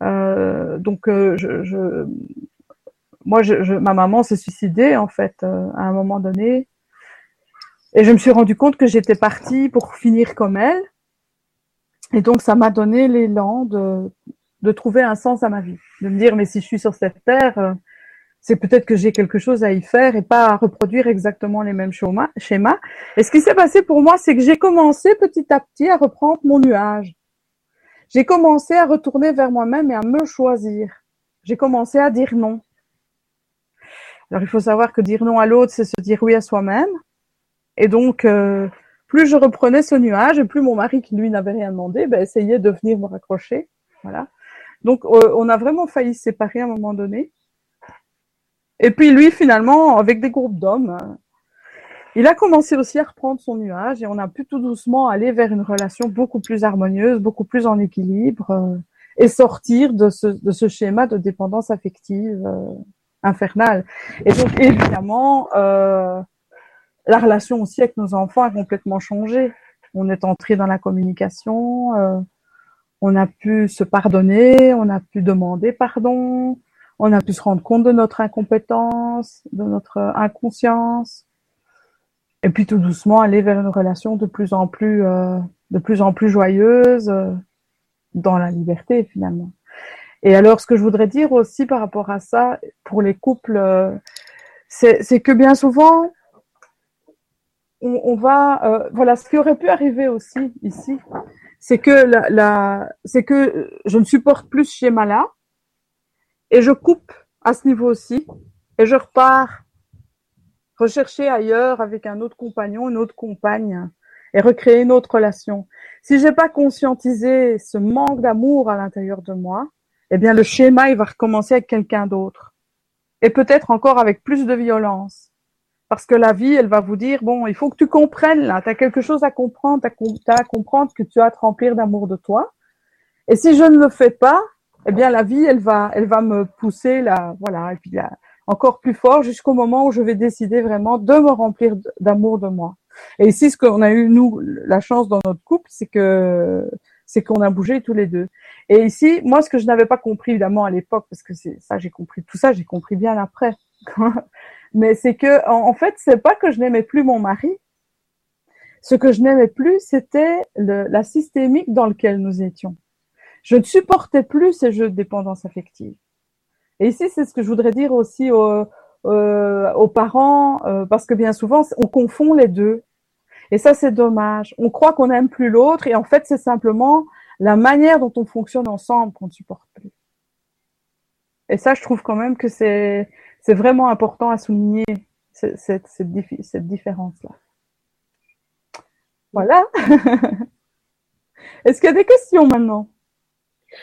euh, donc je, moi, ma maman s'est suicidée en fait à un moment donné, et je me suis rendu compte que j'étais partie pour finir comme elle. Et donc, ça m'a donné l'élan de, de trouver un sens à ma vie, de me dire mais si je suis sur cette terre, euh, c'est peut-être que j'ai quelque chose à y faire et pas à reproduire exactement les mêmes schémas. Et ce qui s'est passé pour moi, c'est que j'ai commencé petit à petit à reprendre mon nuage. J'ai commencé à retourner vers moi-même et à me choisir. J'ai commencé à dire non. Alors il faut savoir que dire non à l'autre, c'est se dire oui à soi-même. Et donc, euh, plus je reprenais ce nuage, et plus mon mari, qui lui n'avait rien demandé, ben, essayait de venir me raccrocher. Voilà. Donc, euh, on a vraiment failli se séparer à un moment donné. Et puis lui, finalement, avec des groupes d'hommes, euh, il a commencé aussi à reprendre son nuage et on a pu tout doucement aller vers une relation beaucoup plus harmonieuse, beaucoup plus en équilibre euh, et sortir de ce, de ce schéma de dépendance affective infernale. Et donc, évidemment, la relation aussi avec nos enfants a complètement changé. On est entré dans la communication on a pu se pardonner, on a pu demander pardon, on a pu se rendre compte de notre incompétence, de notre inconscience, et puis tout doucement aller vers une relation de plus en plus, euh, de plus en plus joyeuse, euh, dans la liberté finalement. Et alors, ce que je voudrais dire aussi par rapport à ça, pour les couples, euh, c'est que bien souvent, on, va, voilà, ce qui aurait pu arriver aussi ici, c'est que la, c'est que je ne supporte plus ce schéma-là, et je coupe à ce niveau aussi, et je repars rechercher ailleurs avec un autre compagnon, une autre compagne, et recréer une autre relation. Si j'ai pas conscientisé ce manque d'amour à l'intérieur de moi, eh bien le schéma il va recommencer avec quelqu'un d'autre et peut-être encore avec plus de violence parce que la vie elle va vous dire bon il faut que tu comprennes là tu as quelque chose à comprendre tu as, à comprendre que tu as à te remplir d'amour de toi et si je ne le fais pas eh bien la vie elle va elle va me pousser là voilà et puis là, encore plus fort jusqu'au moment où je vais décider vraiment de me remplir d'amour de moi et ici ce qu'on a eu nous la chance dans notre couple c'est que c'est qu'on a bougé tous les deux. Et ici, moi, ce que je n'avais pas compris évidemment à l'époque, parce que c'est ça, j'ai compris tout ça, j'ai compris bien après. Mais c'est que, en, fait, c'est pas que je n'aimais plus mon mari. Ce que je n'aimais plus, c'était la systémique dans laquelle nous étions. Je ne supportais plus ces jeux de dépendance affective. Et ici, c'est ce que je voudrais dire aussi aux, euh, aux parents, euh, parce que bien souvent, on confond les deux. Et ça, c'est dommage. On croit qu'on n'aime plus l'autre et en fait, c'est simplement la manière dont on fonctionne ensemble qu'on ne supporte plus. Et ça, je trouve quand même que c'est c'est vraiment important à souligner cette, cette, cette, différence-là. Voilà. Est-ce qu'il y a des questions maintenant?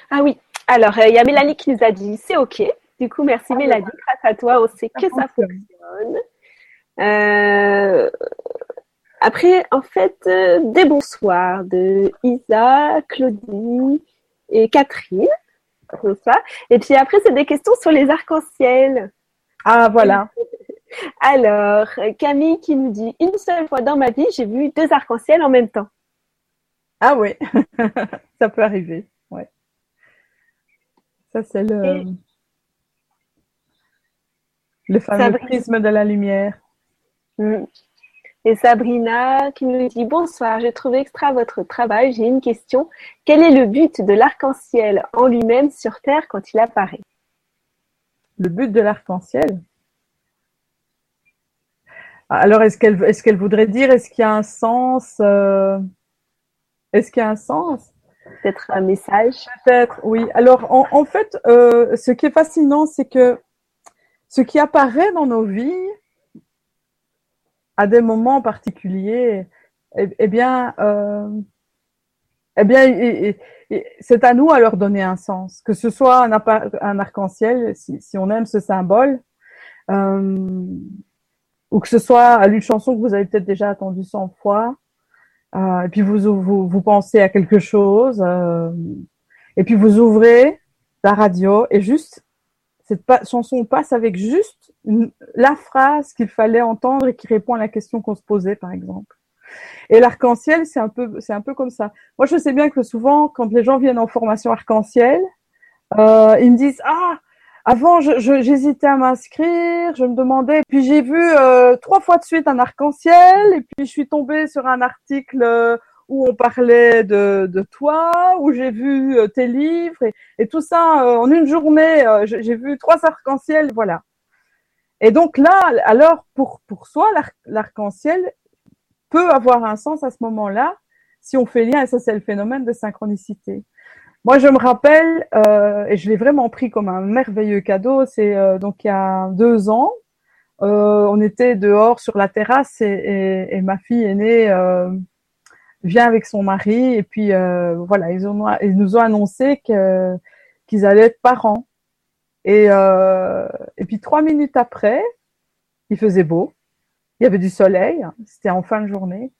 Ah oui. Alors, euh, il y a Mélanie qui nous a dit c'est OK. Du coup, merci ah, Mélanie. Grâce à toi, on sait que ça fonctionne. Euh, après, en fait, euh, des bonsoirs de Isa, Claudie et Catherine. Ça. Et puis après, c'est des questions sur les arcs-en-ciel. Ah, voilà. Alors, Camille qui nous dit Une seule fois dans ma vie, j'ai vu deux arcs-en-ciel en même temps. Ah oui, ça peut arriver. Ouais. Ça, c'est le, le fameux prisme de la lumière. Mm. Et Sabrina qui nous dit bonsoir, j'ai trouvé extra votre travail. J'ai une question. Quel est le but de l'arc-en-ciel en lui-même sur Terre quand il apparaît? Le but de l'arc-en-ciel. Alors, est-ce qu'elle est qu'elle voudrait dire, est-ce qu'il y a un sens euh, Est-ce qu'il y a un sens? Peut-être un message. Peut-être, oui. Alors, en, fait, euh, ce qui est fascinant, c'est que ce qui apparaît dans nos vies, à des moments particuliers, eh, eh bien, euh, eh bien, c'est à nous à leur donner un sens, que ce soit un, arc-en-ciel, si, on aime ce symbole, euh, ou que ce soit à une chanson que vous avez peut-être déjà entendue 100 fois, euh, et puis vous, vous, vous pensez à quelque chose, euh, et puis vous ouvrez la radio et juste cette chanson passe avec juste la phrase qu'il fallait entendre et qui répond à la question qu'on se posait, par exemple. Et l'arc-en-ciel, c'est un peu, c'est un peu comme ça. Moi, je sais bien que souvent, quand les gens viennent en formation arc-en-ciel, euh, ils me disent ah, avant, j'hésitais à m'inscrire, je me demandais, puis j'ai vu euh, trois fois de suite un arc-en-ciel, et puis je suis tombée sur un article euh, où on parlait de, de toi, où j'ai vu tes livres et, tout ça en une journée. J'ai vu trois arcs-en-ciel, voilà. Et donc là, alors pour pour soi, l'arc-en-ciel peut avoir un sens à ce moment-là si on fait lien. Et ça, c'est le phénomène de synchronicité. Moi, je me rappelle et je l'ai vraiment pris comme un merveilleux cadeau. C'est donc il y a deux ans. on était dehors sur la terrasse et, ma fille est née vient avec son mari et puis euh, voilà, ils, ont, ils nous ont annoncé que qu'ils allaient être parents. Et, euh, et puis trois minutes après, il faisait beau, il y avait du soleil, c'était en fin de journée.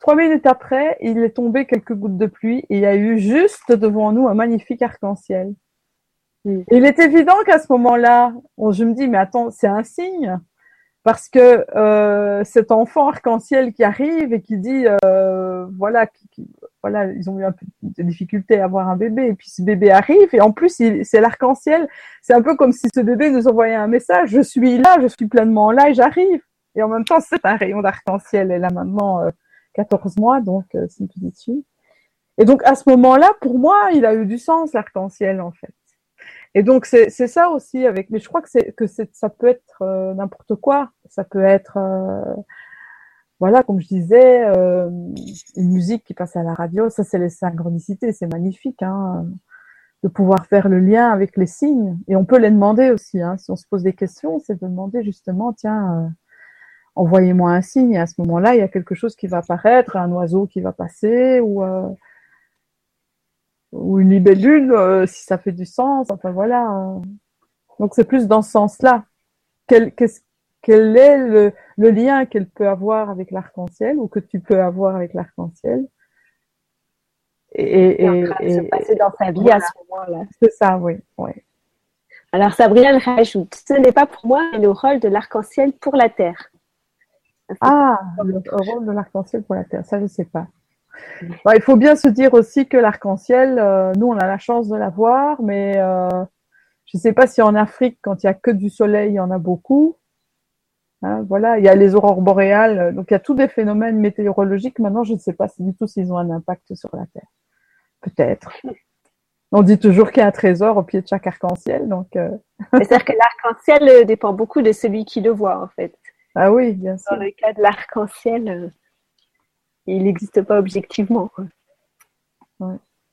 Trois minutes après, il est tombé quelques gouttes de pluie et il y a eu juste devant nous un magnifique arc-en-ciel. Il est évident qu'à ce moment-là, je me dis, mais attends, c'est un signe parce que euh, cet enfant arc-en-ciel qui arrive et qui dit euh, voilà qui, voilà ils ont eu un peu de difficulté à avoir un bébé et puis ce bébé arrive et en plus c'est l'arc-en-ciel c'est un peu comme si ce bébé nous envoyait un message je suis là je suis pleinement là et j'arrive et en même temps c'est un rayon d'arc-en-ciel elle a maintenant euh, 14 mois donc euh, c'est une petite fille et donc à ce moment-là pour moi il a eu du sens l'arc-en-ciel en fait Et donc c'est ça aussi avec. Mais je crois que ça peut être euh, n'importe quoi. Ça peut être euh, voilà, comme je disais, euh, une musique qui passe à la radio. Ça c'est les synchronicités. C'est magnifique hein, de pouvoir faire le lien avec les signes. Et on peut les demander aussi. Hein, si on se pose des questions, c'est de demander justement tiens. Envoyez-moi un signe et à ce moment-là, il y a quelque chose qui va apparaître, un oiseau qui va passer ou ou une libellule, euh, si ça fait du sens. Enfin voilà. Donc c'est plus dans ce sens-là. Quel, quel est le, le lien qu'elle peut avoir avec l'arc-en-ciel ou que tu peux avoir avec l'arc-en-ciel? Et, et, et, se passer dans sa vie à ce moment-là. C'est ça, oui, oui. Alors Sabrina rajoute, ce n'est pas pour moi le rôle de l'arc-en-ciel pour la Terre. Ah, le rôle de l'arc-en-ciel pour la Terre, ça je sais pas il faut bien se dire aussi que l'arc-en-ciel, euh, nous, on a la chance de l'avoir, mais euh, je ne sais pas si en Afrique, quand il y a que du soleil, il y en a beaucoup. Hein, voilà, il y a les aurores boréales, donc il y a tous des phénomènes météorologiques. Maintenant, je ne sais pas du tout s'ils ont un impact sur la Terre. Peut-être. On dit toujours qu'il y a un trésor au pied de chaque arc-en-ciel, donc. Euh... C'est-à-dire que l'arc-en-ciel dépend beaucoup de celui qui le voit, en fait. Ah oui, bien sûr. Dans le cas de l'arc-en-ciel, il n'existe pas objectivement.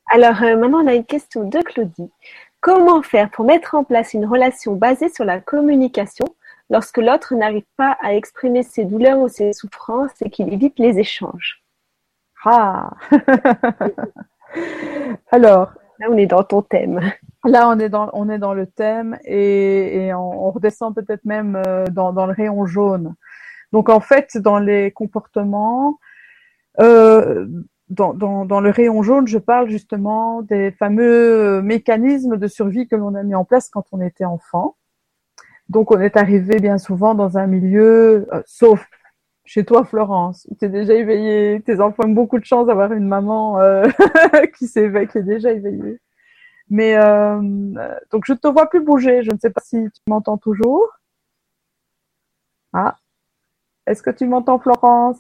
Alors euh, maintenant, on a une question de Claudie. Comment faire pour mettre en place une relation basée sur la communication lorsque l'autre n'arrive pas à exprimer ses douleurs ou ses souffrances et qu'il évite les échanges? Ah Alors, là, on est dans ton thème. Là, on est dans, le thème et, on, redescend peut-être même euh, dans, le rayon jaune. Donc, en fait, dans les comportements, euh, dans, le rayon jaune, je parle justement des fameux mécanismes de survie que l'on a mis en place quand on était enfant. Donc, on est arrivé bien souvent dans un milieu, euh, sauf chez toi, Florence, tu es déjà éveillée. Tes enfants ont beaucoup de chance d'avoir une maman qui s'éveille, qui est déjà éveillée. Mais euh, donc, je ne te vois plus bouger. Je ne sais pas si tu m'entends toujours. Ah, est-ce que tu m'entends, Florence?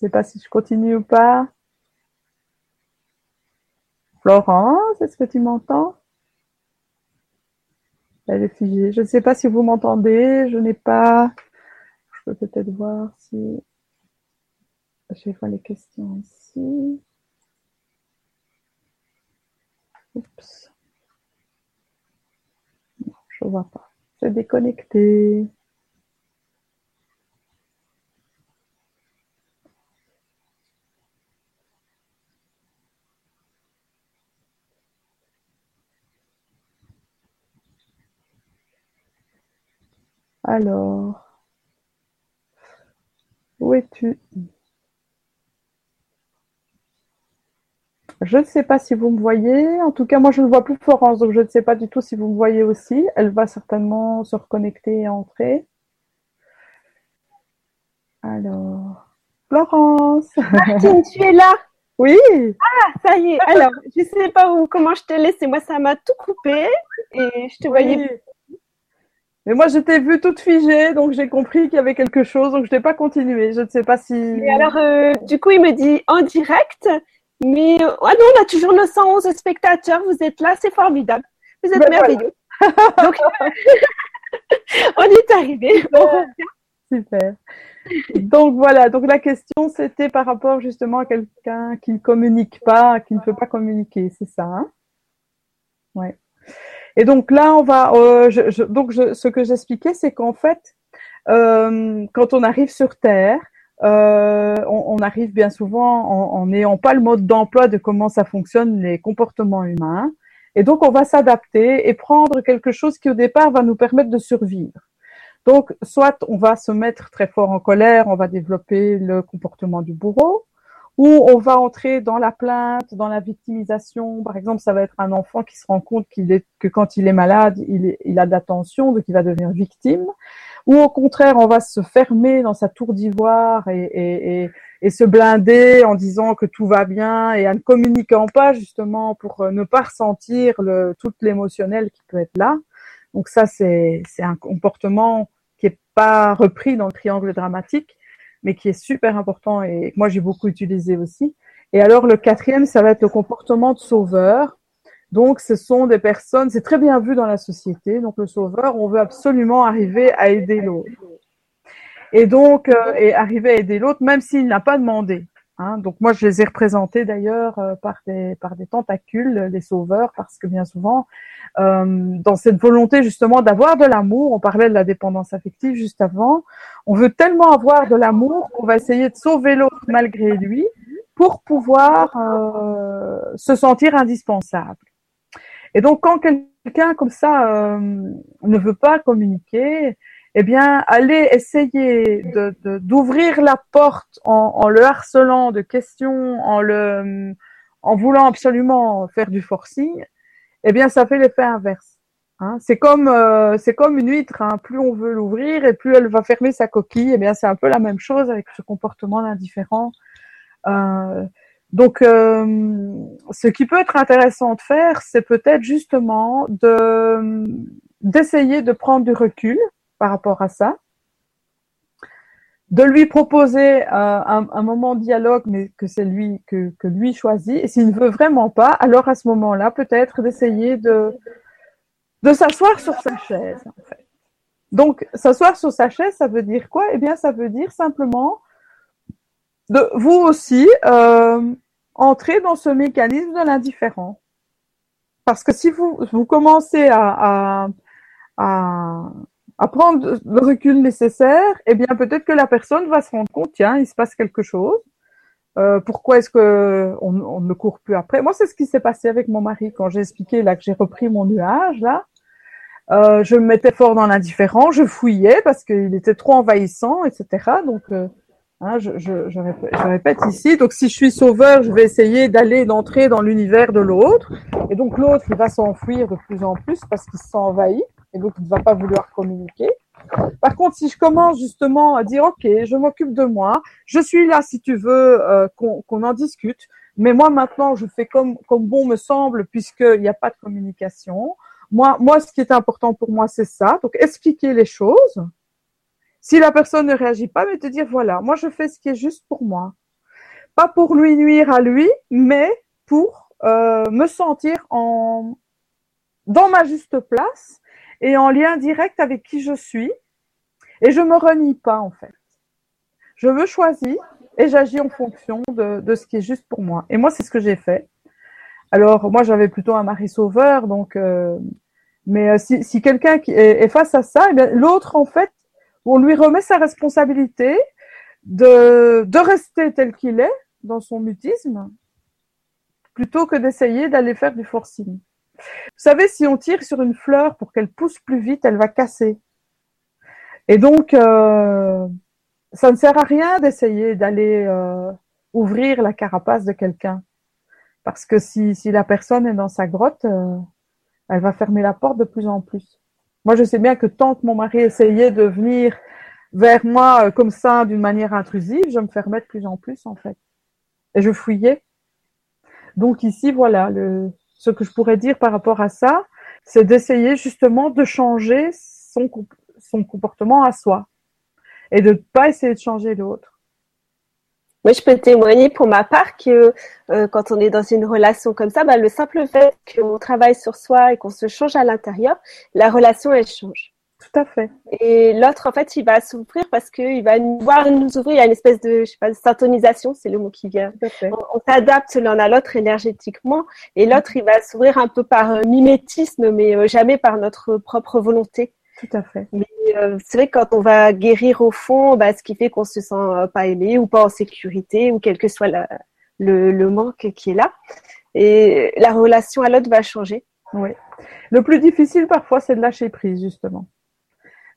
Sais pas si je continue ou pas. Florence, est-ce que tu m'entends? Elle est figée. Je ne sais pas si vous m'entendez. Je n'ai pas. Je peux peut-être voir si. Je vais voir les questions ici. Oups. Non, je vois pas. C'est déconnecté. Alors, où es-tu? Je ne sais pas si vous me voyez. En tout cas, moi, je ne vois plus Florence, donc je ne sais pas du tout si vous me voyez aussi. Elle va certainement se reconnecter et entrer. Alors, Florence. Martine, tu es là? Oui. Ah, ça y est. Alors, je ne sais pas où, comment je te laisse. Moi, ça m'a tout coupé et je te voyais mais moi, je t'ai vue toute figée, donc j'ai compris qu'il y avait quelque chose, donc je n'ai pas continué. Je ne sais pas si. Et alors, euh, du coup, il me dit en direct, mais ah non, on a toujours nos 111 spectateurs. Vous êtes là, c'est formidable. Vous êtes ben merveilleux. donc, on est arrivé. Super. Donc voilà, donc la question c'était par rapport justement à quelqu'un qui ne communique pas, qui ne peut pas communiquer, c'est ça hein? Ouais. Et donc là, on va. Euh, je, donc ce que j'expliquais, c'est qu'en fait, euh, quand on arrive sur Terre, euh, on, on, arrive bien souvent en n'ayant pas le mode d'emploi de comment ça fonctionne les comportements humains. Et donc, on va s'adapter et prendre quelque chose qui, au départ, va nous permettre de survivre. Donc, soit on va se mettre très fort en colère, on va développer le comportement du bourreau, où on va entrer dans la plainte, dans la victimisation. Par exemple, ça va être un enfant qui se rend compte qu'il est, que quand il est malade, il, il a d'attention, donc il va devenir victime. Ou au contraire, on va se fermer dans sa tour d'ivoire et, et, et, et, se blinder en disant que tout va bien et en ne communiquant pas justement pour ne pas ressentir le, tout l'émotionnel qui peut être là. Donc ça, c'est un comportement qui est pas repris dans le triangle dramatique mais qui est super important et que moi j'ai beaucoup utilisé aussi. Et alors le quatrième, ça va être le comportement de sauveur. Donc, ce sont des personnes, c'est très bien vu dans la société. Donc, le sauveur, on veut absolument arriver à aider l'autre. Et donc, euh, et arriver à aider l'autre, même s'il n'a pas demandé. Hein. Donc, moi, je les ai représentés d'ailleurs euh, par des par des tentacules, les sauveurs, parce que bien souvent, euh, dans cette volonté justement d'avoir de l'amour, on parlait de la dépendance affective juste avant, on veut tellement avoir de l'amour qu'on va essayer de sauver l'autre malgré lui pour pouvoir se sentir indispensable. Et donc, quand quelqu'un comme ça euh, ne veut pas communiquer, eh bien, aller essayer de, d'ouvrir la porte en, en, le harcelant de questions, en le, en voulant absolument faire du forcing, eh bien, ça fait l'effet inverse. Hein. C'est comme, euh, c'est comme une huître. Hein. Plus on veut l'ouvrir et plus elle va fermer sa coquille. Eh bien, c'est un peu la même chose avec ce comportement d'indifférent. Euh, donc, euh, ce qui peut être intéressant de faire, c'est peut-être justement de d'essayer de prendre du recul par rapport à ça, de lui proposer euh, un, moment de dialogue, mais que c'est lui que, lui choisit. Et s'il ne veut vraiment pas, alors à ce moment-là, peut-être d'essayer de s'asseoir sur sa chaise. Donc, s'asseoir sur sa chaise, ça veut dire quoi? Eh bien, ça veut dire simplement de vous aussi euh, entrer dans ce mécanisme de l'indifférent. Parce que si vous, vous commencez à, à, à, prendre le recul nécessaire, eh bien peut-être que la personne va se rendre compte, tiens, il se passe quelque chose. Euh, pourquoi est-ce que on, ne court plus après? Moi, c'est ce qui s'est passé avec mon mari quand j'ai expliqué là que j'ai repris mon nuage là. Euh, je me mettais fort dans l'indifférent, je fouillais parce qu'il était trop envahissant, etc. Donc euh, Hein, je, je, je, répète, ici. Donc, si je suis sauveur, je vais essayer d'aller, d'entrer dans l'univers de l'autre. Et donc, l'autre, il va s'enfuir de plus en plus parce qu'il se sent envahi. Et donc, il ne va pas vouloir communiquer. Par contre, si je commence justement à dire, OK, je m'occupe de moi, je suis là si tu veux euh, qu'on en discute, mais moi maintenant, je fais comme, comme bon me semble puisqu'il n'y a pas de communication. Moi, moi, ce qui est important pour moi, c'est ça. Donc, expliquer les choses si la personne ne réagit pas, mais te dire voilà, moi je fais ce qui est juste pour moi. Pas pour lui nuire à lui, mais pour euh, me sentir en dans ma juste place et en lien direct avec qui je suis. Et je me renie pas en fait. Je veux choisir et j'agis en fonction de, ce qui est juste pour moi. Et moi, c'est ce que j'ai fait. Alors, moi, j'avais plutôt un mari sauveur, donc. Euh, mais euh, si, quelqu'un est, face à ça, eh l'autre en fait on lui remet sa responsabilité de, rester tel qu'il est dans son mutisme, plutôt que d'essayer d'aller faire du forcing. Vous savez, si on tire sur une fleur pour qu'elle pousse plus vite, elle va casser. Et donc, euh, ça ne sert à rien d'essayer d'aller euh, ouvrir la carapace de quelqu'un. Parce que si, si la personne est dans sa grotte, euh, elle va fermer la porte de plus en plus. Moi, je sais bien que tant que mon mari essayait de venir vers moi euh, comme ça d'une manière intrusive, je me fermais de plus en plus en fait. Et je fouillais. Donc ici, voilà, le, ce que je pourrais dire par rapport à ça, c'est d'essayer justement de changer son, son comportement à soi et de ne pas essayer de changer l'autre. Moi, je peux témoigner pour ma part que euh, quand on est dans une relation comme ça, bah, le simple fait qu'on travaille sur soi et qu'on se change à l'intérieur, la relation, elle change. Tout à fait. Et l'autre, en fait, il va souffrir parce qu'il va nous voir nous ouvrir. Il y a une espèce de, je sais pas, de syntonisation, c'est le mot qui vient. On, on s'adapte l'un à l'autre énergétiquement. Et l'autre, il va s'ouvrir un peu par mimétisme, mais euh, jamais par notre propre volonté. Tout à fait. Mais euh, c'est vrai que quand on va guérir au fond, bah, ce qui fait qu'on se sent euh, pas aimé ou pas en sécurité ou quel que soit la, le, le, manque qui est là, et la relation à l'autre va changer. Oui. Le plus difficile parfois, c'est de lâcher prise justement.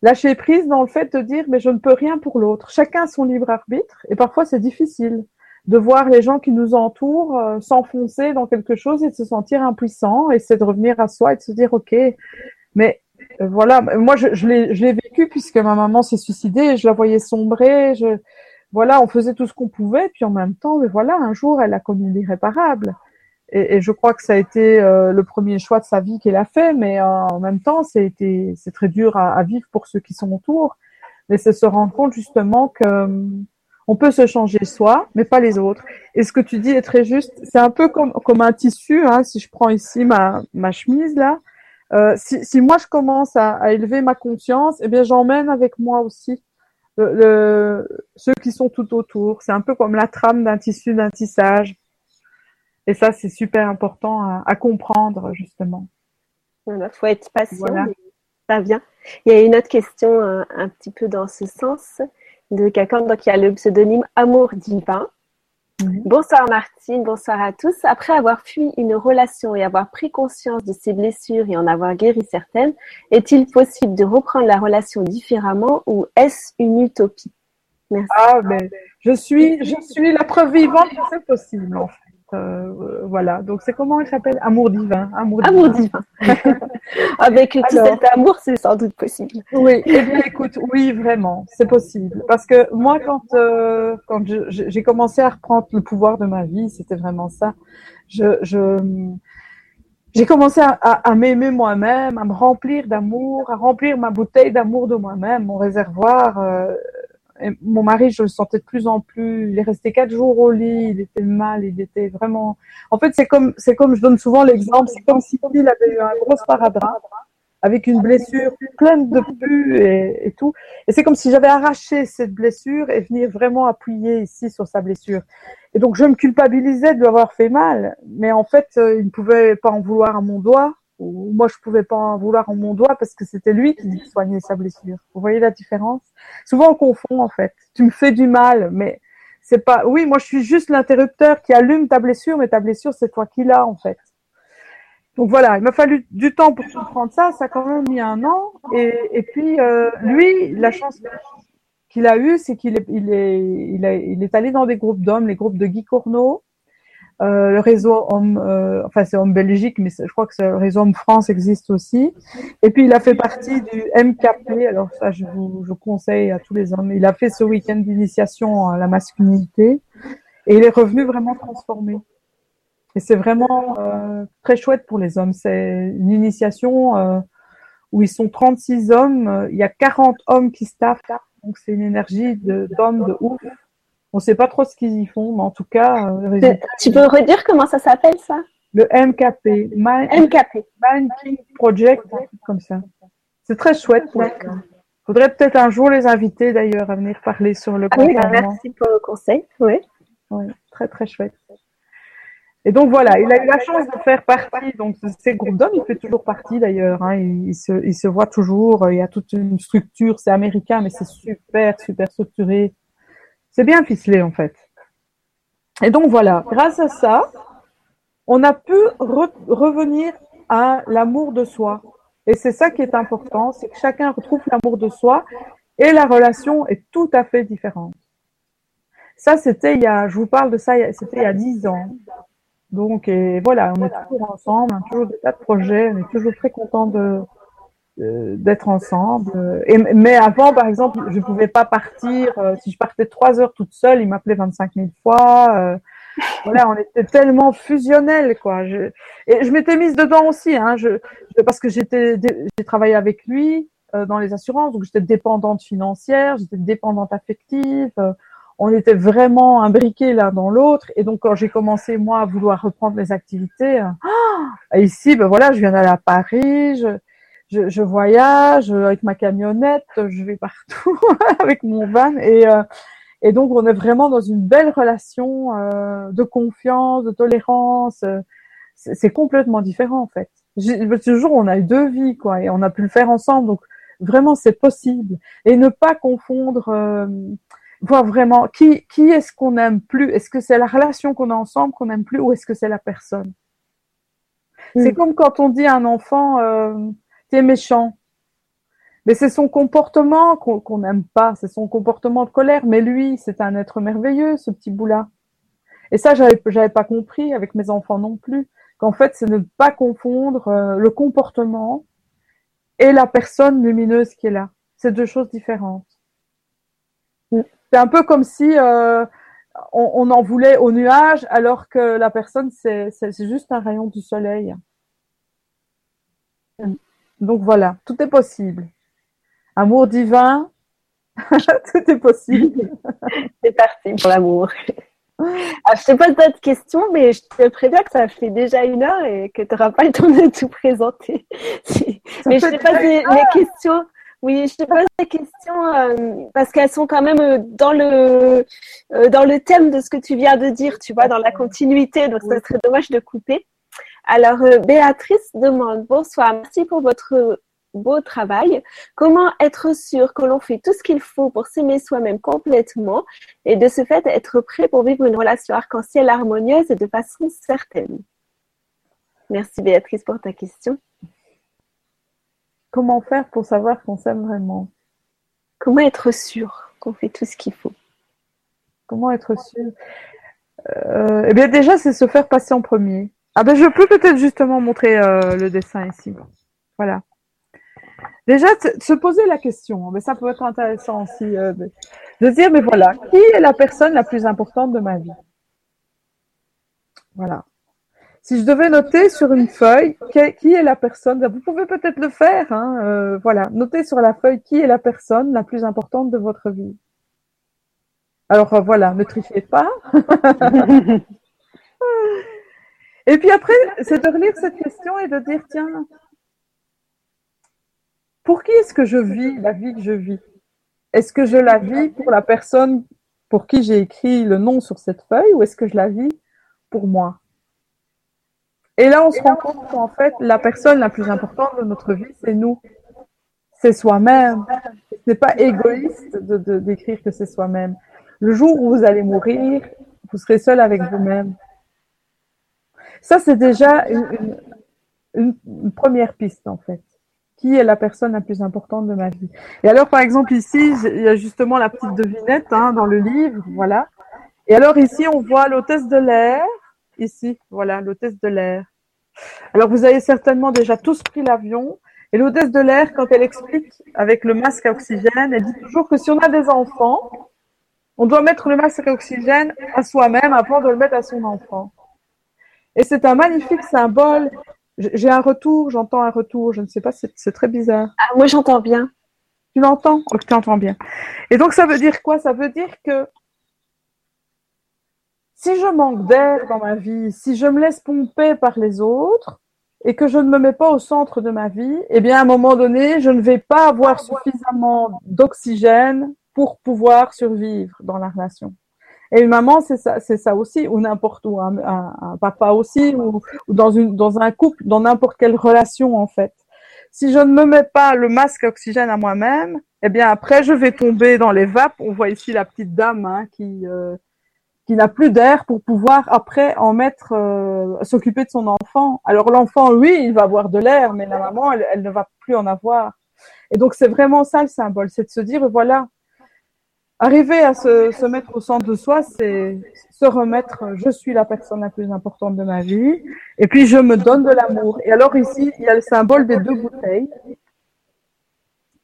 Lâcher prise dans le fait de dire mais je ne peux rien pour l'autre. Chacun son libre arbitre et parfois c'est difficile de voir les gens qui nous entourent euh, s'enfoncer dans quelque chose et de se sentir impuissant et c'est de revenir à soi et de se dire ok mais voilà, moi je, je l'ai vécu puisque ma maman s'est suicidée, je la voyais sombrer, je, voilà, on faisait tout ce qu'on pouvait, puis en même temps, mais voilà, un jour elle a commis l'irréparable. Et, et, je crois que ça a été euh, le premier choix de sa vie qu'elle a fait, mais euh, en même temps, c'est très dur à, à, vivre pour ceux qui sont autour. Mais c'est se rendre compte justement que On peut se changer soi, mais pas les autres. Et ce que tu dis est très juste. C'est un peu comme, comme un tissu. Hein, si je prends ici ma, ma chemise là, euh, si, si, moi je commence à, à, élever ma conscience, eh bien j'emmène avec moi aussi le, le, ceux qui sont tout autour. C'est un peu comme la trame d'un tissu, d'un tissage. Et ça, c'est super important à, à, comprendre justement. Il faut être patient. Voilà. Ça vient. Il y a une autre question un, un petit peu dans ce sens de quelqu'un qui a le pseudonyme Amour divin. Bonsoir Martine, bonsoir à tous. Après avoir fui une relation et avoir pris conscience de ses blessures et en avoir guéri certaines, est-il possible de reprendre la relation différemment ou est-ce une utopie? Merci. Ah ben, je suis, je suis la preuve vivante que c'est possible en fait. Euh, voilà. Donc c'est comment il s'appelle? Amour divin. Amour divin. Avec tout cet amour, c'est sans doute possible. Oui. Eh bien, écoute, oui, vraiment, c'est possible. Parce que moi, quand euh, quand j'ai commencé à reprendre le pouvoir de ma vie, c'était vraiment ça. Je, je j'ai commencé à, à, m'aimer moi-même, à me remplir d'amour, à remplir ma bouteille d'amour de moi-même, mon réservoir. Euh, mon mari, je le sentais de plus en plus. Il est resté quatre jours au lit. Il était mal. Il était vraiment. En fait, c'est comme, c'est comme je donne souvent l'exemple. C'est comme si il avait eu un gros sparadrap avec une blessure pleine de pus et, et tout. Et c'est comme si j'avais arraché cette blessure et venir vraiment appuyer ici sur sa blessure. Et donc, je me culpabilisais de lui avoir fait mal. Mais en fait, euh, il ne pouvait pas en vouloir à mon doigt moi je pouvais pas en vouloir en mon doigt parce que c'était lui qui soignait sa blessure. Vous voyez la différence? Souvent on confond en fait. Tu me fais du mal, mais c'est pas. Oui, moi je suis juste l'interrupteur qui allume ta blessure, mais ta blessure c'est toi qui l'as en fait. Donc voilà, il m'a fallu du temps pour comprendre ça. Ça a quand même mis un an. Et, puis euh, lui, la chance qu'il a eue, c'est qu'il est, il est, est allé dans des groupes d'hommes, les groupes de Guy Corneau euh, le réseau Homme, euh, enfin c'est Homme Belgique, mais je crois que le réseau Homme France existe aussi. Et puis il a fait partie du MKP. Alors ça, je vous je conseille à tous les hommes. Il a fait ce week-end d'initiation à la masculinité et il est revenu vraiment transformé. Et c'est vraiment euh, très chouette pour les hommes. C'est une initiation où ils sont 36 hommes. Il y a 40 hommes qui staffent. Donc c'est une énergie d'hommes de, de ouf. On ne sait pas trop ce qu'ils y font, mais en tout cas. Euh, tu peux redire comment ça s'appelle ça? Le MKP. MKP. Mind King Project, comme ça. C'est très chouette. Il faudrait peut-être un jour les inviter d'ailleurs à venir parler sur le ah oui, bah, merci pour le conseil. Oui. oui. Très très chouette. Et donc voilà, il a eu la chance de faire partie donc de ces groupes d'hommes. Il fait toujours partie d'ailleurs. Hein, il, se, il se voit toujours. Il y a toute une structure. C'est américain, mais c'est super super structuré. C'est bien ficelé en fait. Et donc voilà, grâce à ça, on a pu revenir à l'amour de soi. Et c'est ça qui est important, c'est que chacun retrouve l'amour de soi et la relation est tout à fait différente. Ça, c'était il y a, je vous parle de ça, c'était il y a dix ans. Donc, et voilà, on est toujours ensemble, on a toujours des tas de projets, on est toujours très content de, d'être ensemble. Et, mais avant, par exemple, je ne pouvais pas partir. Euh, si je partais trois heures toute seule, il m'appelait 25 000 fois. Euh, voilà, on était tellement fusionnels, quoi. Je, et je m'étais mise dedans aussi, hein, je, parce que j'étais, j'ai travaillé avec lui euh, dans les assurances, donc j'étais dépendante financière, j'étais dépendante affective. on était vraiment imbriqués l'un dans l'autre. Et donc, quand j'ai commencé moi à vouloir reprendre les activités, ici, ben voilà, je viens d'aller à Paris. Je, je, je, voyage avec ma camionnette, je vais partout avec mon van et euh, et donc on est vraiment dans une belle relation euh, de confiance, de tolérance. C'est complètement différent en fait. Toujours on a eu deux vies quoi et on a pu le faire ensemble donc vraiment c'est possible et ne pas confondre euh, voir vraiment qui qui est-ce qu'on aime plus? Est-ce que c'est la relation qu'on a ensemble qu'on aime plus ou est-ce que c'est la personne? C'est mm. comme quand on dit à un enfant euh, méchant. Mais c'est son comportement qu'on n'aime pas, c'est son comportement de colère. Mais lui, c'est un être merveilleux, ce petit bout-là. Et ça, j'avais, pas compris avec mes enfants non plus, qu'en fait, c'est ne pas confondre euh, le comportement et la personne lumineuse qui est là. C'est deux choses différentes. C'est un peu comme si euh, on, en voulait au nuage, alors que la personne, c'est juste un rayon du soleil. Donc voilà, tout est possible. Amour divin, Tout est possible. C'est parti pour l'amour. Ah, je te pose d'autres questions, mais je te préviens que ça fait déjà une heure et que tu n'auras pas le temps de tout présenter. mais je te pose les, questions. Oui, je te pose des questions euh, parce qu'elles sont quand même euh, dans le euh, dans le thème de ce que tu viens de dire, tu vois, dans la continuité. Donc, ça serait dommage de couper. Alors, Béatrice demande bonsoir, merci pour votre beau travail. Comment être sûr que l'on fait tout ce qu'il faut pour s'aimer soi-même complètement et de ce fait être prêt pour vivre une relation arc-en-ciel harmonieuse et de façon certaine Merci Béatrice pour ta question. Comment faire pour savoir qu'on s'aime vraiment? Comment être sûr qu'on fait tout ce qu'il faut? Comment être sûr? Euh, Eh bien déjà, c'est se faire passer en premier. Ah ben je peux peut-être justement montrer euh, le dessin ici. Voilà. Déjà, se poser la question, mais ça peut être intéressant aussi, euh, de dire, mais voilà, qui est la personne la plus importante de ma vie? Voilà. Si je devais noter sur une feuille, qui est la personne, vous pouvez peut-être le faire, hein, euh, voilà, notez sur la feuille qui est la personne la plus importante de votre vie. Alors voilà, ne trichez pas. et puis après, c'est de relire cette question et de dire, tiens, pour qui est-ce que je vis la vie que je vis? Est-ce que je la vis pour la personne pour qui j'ai écrit le nom sur cette feuille ou est-ce que je la vis pour moi? Et là, on se rend compte qu'en fait, la personne la plus importante de notre vie, c'est nous. C'est soi-même. Ce n'est pas égoïste de d'écrire que c'est soi-même. Le jour où vous allez mourir, vous serez seul avec vous-même. Ça, c'est déjà une première piste, en fait qui est la personne la plus importante de ma vie. Et alors, par exemple, ici, il y a justement la petite devinette hein, dans le livre, voilà. Et alors ici, on voit l'hôtesse de l'air, ici, voilà, l'hôtesse de l'air. Alors, vous avez certainement déjà tous pris l'avion. Et l'hôtesse de l'air, quand elle explique avec le masque à oxygène, elle dit toujours que si on a des enfants, on doit mettre le masque à oxygène à soi-même avant de le mettre à son enfant. Et c'est un magnifique symbole j'ai un retour, j'entends un retour, je ne sais pas, c'est très bizarre. Ah, moi j'entends bien. Tu l'entends? Ok, tu entends bien. Et donc ça veut dire quoi? Ça veut dire que si je manque d'air dans ma vie, si je me laisse pomper par les autres et que je ne me mets pas au centre de ma vie, eh bien à un moment donné, je ne vais pas avoir suffisamment d'oxygène pour pouvoir survivre dans la relation. Et une maman, c'est ça, aussi, ou n'importe où, un, papa aussi, ou, dans un couple, dans n'importe quelle relation en fait. Si je ne me mets pas le masque oxygène à moi-même, eh bien après je vais tomber dans les vapes. On voit ici la petite dame hein, qui euh, qui n'a plus d'air pour pouvoir après en mettre, euh, s'occuper de son enfant. Alors l'enfant, lui, il va avoir de l'air, mais la maman, elle ne va plus en avoir. Et donc c'est vraiment ça le symbole, c'est de se dire voilà, Arriver à se, mettre au centre de soi, c'est se remettre, je suis la personne la plus importante de ma vie, et puis je me donne de l'amour. Et alors ici, il y a le symbole des deux bouteilles.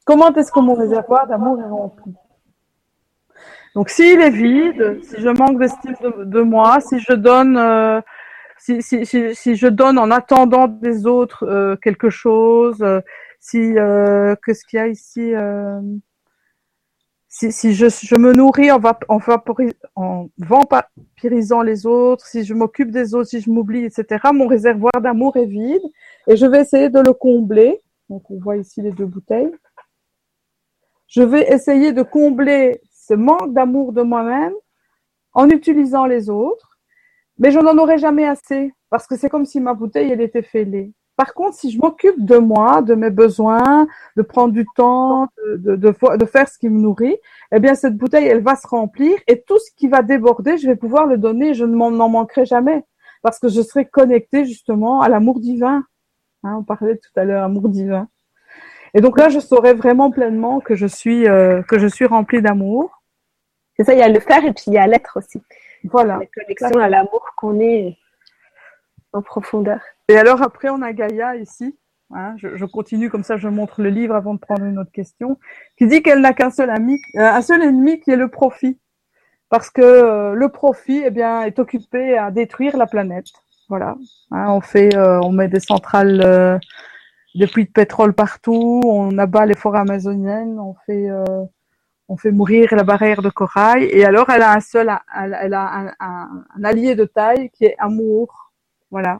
Comment est-ce que mon réservoir d'amour est rempli? Donc s'il est vide, si je manque d'estime de, moi, si je donne, euh, si, je donne en attendant des autres euh, quelque chose, euh, si qu'est-ce qu'il y a ici si, je, me nourris en vampirisant les autres, si je m'occupe des autres, si je m'oublie, etc., mon réservoir d'amour est vide et je vais essayer de le combler. Donc, on voit ici les deux bouteilles. Je vais essayer de combler ce manque d'amour de moi-même en utilisant les autres, mais je n'en aurai jamais assez parce que c'est comme si ma bouteille, elle était fêlée. Par contre, si je m'occupe de moi, de mes besoins, de prendre du temps, de, de, faire ce qui me nourrit, eh bien, cette bouteille, elle va se remplir et tout ce qui va déborder, je vais pouvoir le donner. Je ne m'en manquerai jamais parce que je serai connectée justement à l'amour divin. Hein, on parlait tout à l'heure, amour divin. Et donc là, je saurai vraiment pleinement que je suis euh, que je suis remplie d'amour. C'est ça, il y a le faire et puis il y a l'être aussi. Voilà. La connexion à l'amour qu'on est en profondeur. Et alors après, on a Gaïa ici. Hein, je, continue comme ça, je montre le livre avant de prendre une autre question, qui dit qu'elle n'a qu'un seul ami, euh, un seul ennemi qui est le profit, parce que euh, le profit, eh est occupé à détruire la planète. Voilà. Hein, on fait, euh, on met des centrales, des puits de pétrole partout, on abat les forêts amazoniennes, on fait, mourir la barrière de corail. Et alors, elle a un seul, un, allié de taille qui est amour. Voilà.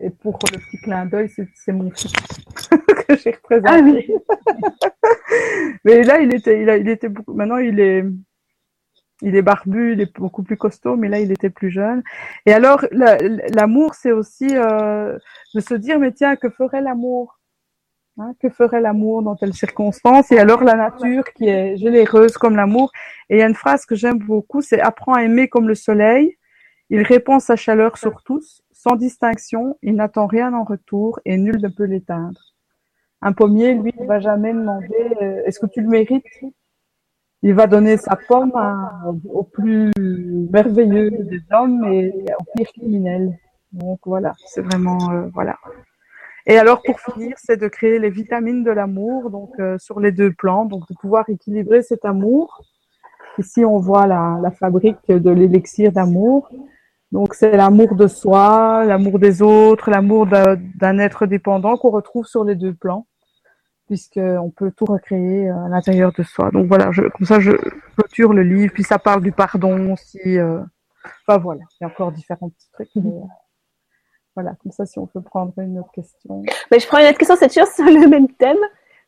Et pour le petit clin d'œil, c'est mon fils que j'ai représenté. Ah mais là, il était, il, a, il était beaucoup. Maintenant, il est, il est barbu, il est beaucoup plus costaud, mais là, il était plus jeune. Et alors, l'amour, c'est aussi euh, de se dire, mais tiens, que ferait l'amour? Hein, que ferait l'amour dans telles circonstances Et alors la nature qui est généreuse comme l'amour. Et il y a une phrase que j'aime beaucoup, c'est apprends à aimer comme le soleil. Il répand sa chaleur sur tous, sans distinction. Il n'attend rien en retour et nul ne peut l'éteindre. Un pommier, lui, ne va jamais demander euh, est-ce que tu le mérites? Il va donner sa pomme au plus merveilleux des hommes et au pire criminel. Donc voilà, c'est vraiment euh, voilà. Et alors, pour finir, c'est de créer les vitamines de l'amour, donc euh, sur les deux plans, donc de pouvoir équilibrer cet amour. Ici, on voit la, la fabrique de l'élixir d'amour. Donc, c'est l'amour de soi, l'amour des autres, l'amour d'un être dépendant qu'on retrouve sur les deux plans, puisqu'on peut tout recréer euh, à l'intérieur de soi. Donc voilà, comme ça, je clôture le livre. Puis ça parle du pardon aussi. Euh, enfin voilà, il y a encore différents petits trucs. Mais, voilà, comme ça, si on peut prendre une autre question. Mais je prends une autre question, c'est toujours sur le même thème.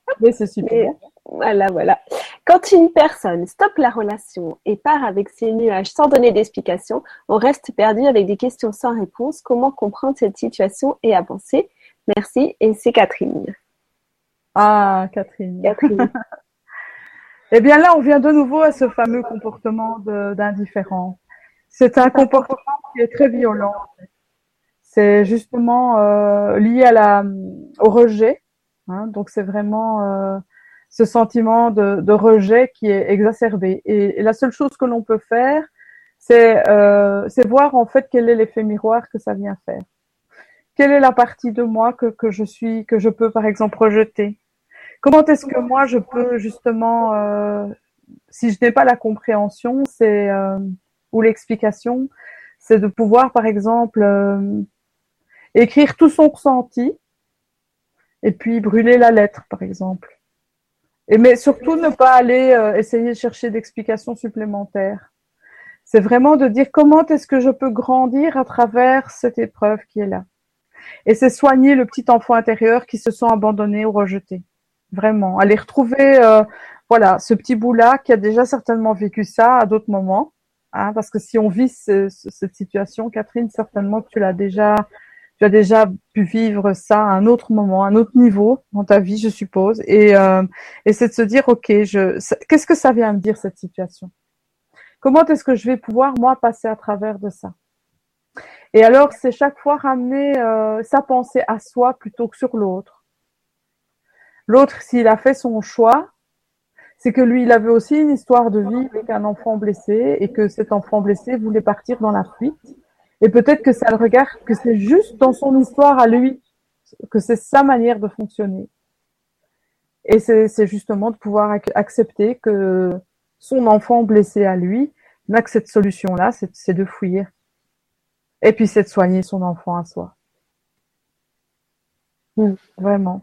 Oui, c'est super. voilà, voilà. Quand une personne stoppe la relation et part avec ses nuages sans donner d'explication, on reste perdu avec des questions sans réponse. Comment comprendre cette situation et avancer? Merci. Et c'est Catherine. Ah, Catherine. Catherine. eh bien là, on vient de nouveau à ce fameux comportement d'indifférence. C'est un comportement qui est très violent. C'est justement euh, lié à la, au rejet. Hein, donc c'est vraiment euh, ce sentiment de, rejet qui est exacerbé. Et, la seule chose que l'on peut faire, c'est euh, voir en fait quel est l'effet miroir que ça vient faire. Quelle est la partie de moi que, que je suis, que je peux par exemple rejeter? Comment est-ce que moi je peux justement, euh, si je n'ai pas la compréhension, c'est ou l'explication, c'est de pouvoir par exemple écrire tout son ressenti et puis brûler la lettre, par exemple. Et mais surtout ne pas aller euh, essayer de chercher d'explications supplémentaires. C'est vraiment de dire comment est-ce que je peux grandir à travers cette épreuve qui est là? Et c'est soigner le petit enfant intérieur qui se sent abandonné ou rejeté. Vraiment, aller retrouver euh, voilà ce petit bout là qui a déjà certainement vécu ça à d'autres moments. Hein, parce que si on vit cette situation, Catherine, certainement tu l'as déjà tu as déjà pu vivre ça à un autre moment, à un autre niveau dans ta vie, je suppose. Et, euh, et c'est de se dire, ok, je, qu'est-ce que ça vient me dire cette situation? Comment est-ce que je vais pouvoir moi passer à travers de ça? Et alors, c'est chaque fois ramener euh, sa pensée à soi plutôt que sur l'autre. L'autre, s'il a fait son choix, c'est que lui, il avait aussi une histoire de vie avec un enfant blessé et que cet enfant blessé voulait partir dans la fuite et peut-être que ça le regarde, que c'est juste dans son histoire à lui, que c'est sa manière de fonctionner. Et c'est justement de pouvoir accepter que son enfant blessé à lui n'a que cette solution-là, c'est de fuir. Et puis c'est de soigner son enfant à soi. Mm. Vraiment.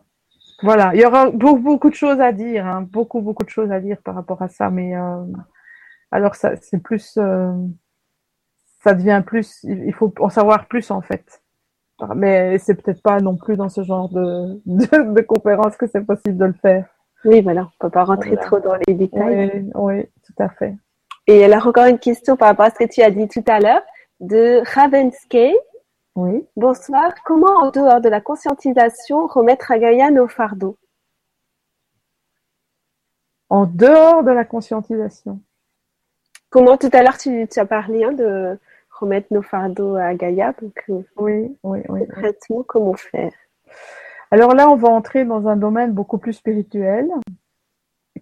Voilà, il y aura beaucoup, beaucoup de choses à dire, hein. beaucoup, beaucoup de choses à dire par rapport à ça, mais euh, alors ça, c'est plus, euh, ça devient plus, il faut en savoir plus en fait. Mais c'est peut-être pas non plus dans ce genre de, de, conférence que c'est possible de le faire. Oui, voilà, on peut pas rentrer trop dans les détails. Oui, tout à fait. Et alors encore une question par rapport à ce que tu as dit tout à l'heure de Ravensky. Oui. Bonsoir. Comment, en dehors de la conscientisation, remettre à Gaïa nos fardeaux? En dehors de la conscientisation. Comment tout à l'heure tu, tu, as parlé hein, de remettre nos fardeaux à Gaïa. Donc, euh, oui, oui, oui. Concrètement, comment faire? Alors là, on va entrer dans un domaine beaucoup plus spirituel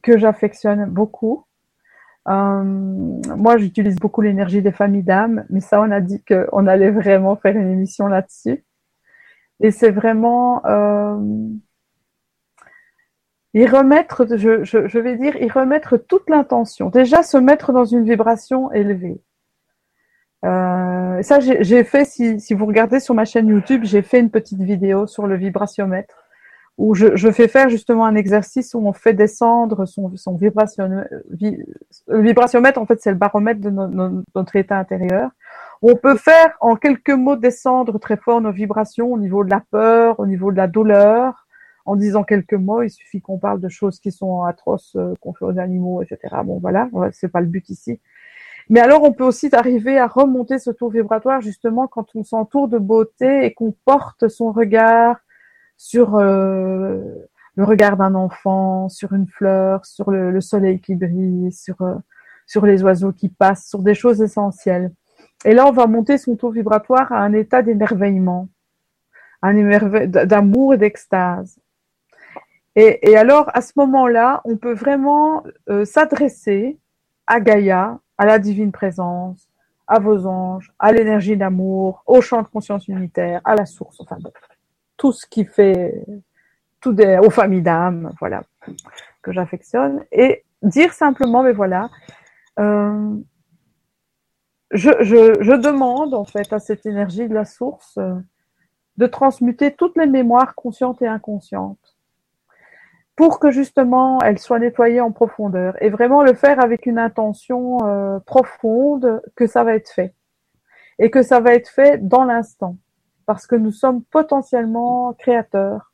que j'affectionne beaucoup. Euh, moi, j'utilise beaucoup l'énergie des familles d'âmes, mais ça, on a dit qu'on allait vraiment faire une émission là-dessus. Et c'est vraiment euh, y remettre, je, je, je vais dire, y remettre toute l'intention. Déjà, se mettre dans une vibration élevée. Euh, ça, j'ai fait, si, vous regardez sur ma chaîne YouTube, j'ai fait une petite vidéo sur le vibratiomètre où je, fais faire justement un exercice où on fait descendre son, son le vibratiomètre, en fait, c'est le baromètre de notre état intérieur. On peut faire en quelques mots descendre très fort nos vibrations au niveau de la peur, au niveau de la douleur. En disant quelques mots, il suffit qu'on parle de choses qui sont atroces, euh, qu'on fait aux animaux, etc. Bon, voilà, c'est pas le but ici. Mais alors, on peut aussi arriver à remonter ce taux vibratoire justement quand on s'entoure de beauté et qu'on porte son regard sur euh, le regard d'un enfant, sur une fleur, sur le, soleil qui brille, sur euh, sur les oiseaux qui passent, sur des choses essentielles. Et là, on va monter son taux vibratoire à un état d'émerveillement, d'amour et d'extase. Et, et, alors, à ce moment-là, on peut vraiment euh, s'adresser à Gaïa, à la divine présence, à vos anges, à l'énergie d'amour, au champ de conscience unitaire, à la source, enfin tout ce qui fait, tout des, aux familles d'âmes, voilà, que j'affectionne, et dire simplement, mais voilà, euh, je, je, je, demande en fait à cette énergie de la source euh, de transmuter toutes les mémoires conscientes et inconscientes pour que justement elles soient nettoyées en profondeur et vraiment le faire avec une intention euh, profonde que ça va être fait et que ça va être fait dans l'instant parce que nous sommes potentiellement créateurs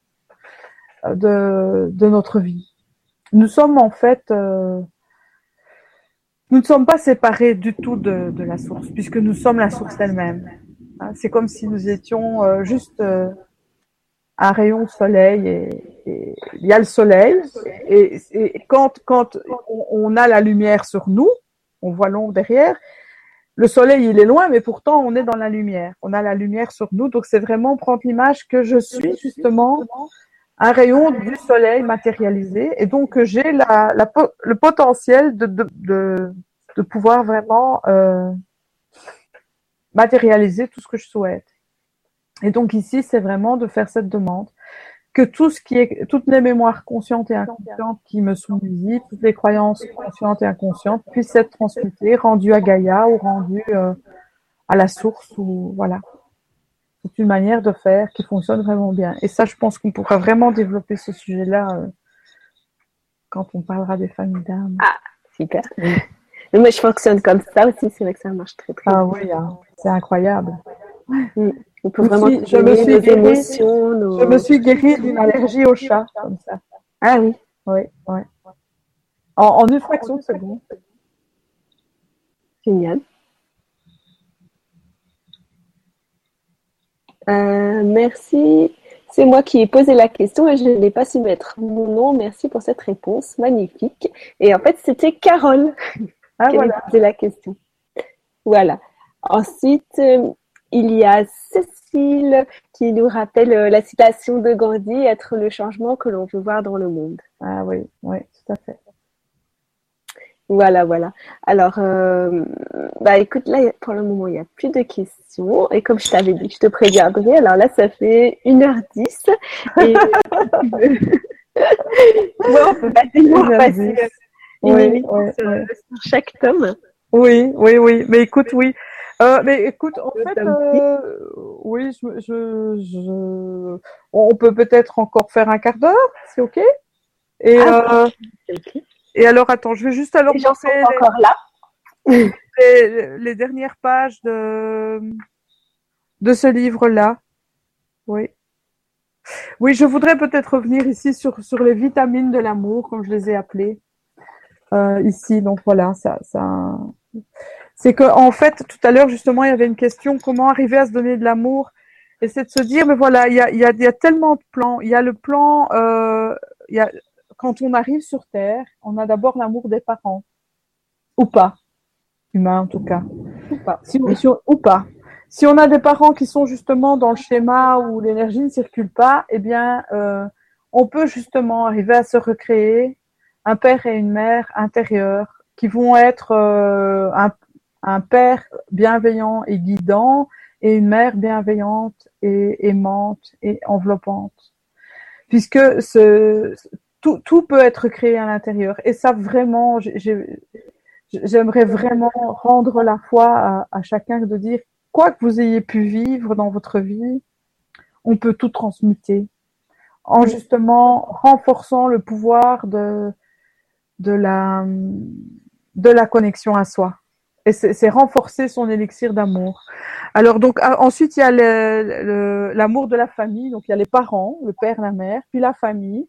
euh, de, notre vie. Nous sommes en fait euh, nous ne sommes pas séparés du tout de, la source, puisque nous sommes la source elle-même. Hein, c'est comme si nous étions juste un rayon de soleil et, il y a le soleil et, et quand, quand on, a la lumière sur nous, on voit l'ombre derrière, le soleil il est loin mais pourtant on est dans la lumière. On a la lumière sur nous donc c'est vraiment prendre l'image que je suis justement un rayon du soleil matérialisé et donc j'ai la, la, le potentiel de, de, de, de pouvoir vraiment euh, matérialiser tout ce que je souhaite. Et donc ici, c'est vraiment de faire cette demande que tout ce qui est, toutes les mémoires conscientes et inconscientes qui me sont visibles, toutes les croyances conscientes et inconscientes puissent être transmutées, rendues à Gaïa ou rendues euh, à la source ou voilà. C'est une manière de faire qui fonctionne vraiment bien. Et ça, je pense qu'on pourra vraiment développer ce sujet-là euh, quand on parlera des familles d'âmes. Ah, super. Mais moi, je fonctionne comme ça aussi. C'est vrai que ça marche très très ah, bien. Ah oui, hein. c'est incroyable. On peut vraiment je me suis guérie, émotions. Je me suis guérie d'une allergie au chat, comme ça. Ah oui. Oui, oui. En, en une fraction de seconde. Génial. Euh, merci. C'est moi qui ai posé la question et je n'ai pas su mettre mon nom. Merci pour cette réponse magnifique. Et en fait, c'était Carole ah, qui a posé la question. Voilà. Ensuite, euh, il y a Cécile qui nous rappelle euh, la citation de Gandhi, être le changement que l'on veut voir dans le monde. Ah oui, oui, tout à fait. Voilà, voilà. Alors, euh, bah écoute, là, pour le moment, il n'y a plus de questions. Et comme je t'avais dit, je te préviendrai. Alors là, ça fait 1h10. Et... on peut passer, oui, sur, chaque tome. Oui, oui, oui. Mais écoute, oui. Euh, mais écoute, en fait, euh, oui, je, je, je, on peut peut-être encore faire un quart d'heure, c'est ok. Et ah, euh, et alors, attends, je vais juste alors les encore là. Les, les, dernières pages de de ce livre-là. Oui. Oui, je voudrais peut-être revenir ici sur sur les vitamines de l'amour, comme je les ai appelées euh, ici. Donc voilà, ça, ça. C'est que en fait, tout à l'heure justement, il y avait une question comment arriver à se donner de l'amour? Et c'est de se dire, mais voilà, il y a, il y, a, il y a tellement de plans. Il y a le plan, euh, il y a quand on arrive sur Terre, on a d'abord l'amour des parents. Ou pas. Humain, en tout cas. Ou pas. Si, ou pas. Si on a des parents qui sont justement dans le schéma où l'énergie ne circule pas, eh bien, euh, on peut justement arriver à se recréer un père et une mère intérieurs qui vont être euh, un, un, père bienveillant et guidant et une mère bienveillante et aimante et enveloppante. Puisque ce, tout, peut être créé à l'intérieur. Et ça, vraiment, j'aimerais vraiment rendre la foi à, chacun de dire, quoi que vous ayez pu vivre dans votre vie, on peut tout transmuter. en justement renforçant le pouvoir de, la, de la connexion à soi. Et c'est renforcer son élixir d'amour. Alors donc ah, ensuite il y a l'amour de la famille, donc il y a les parents, le père, la mère, puis la famille.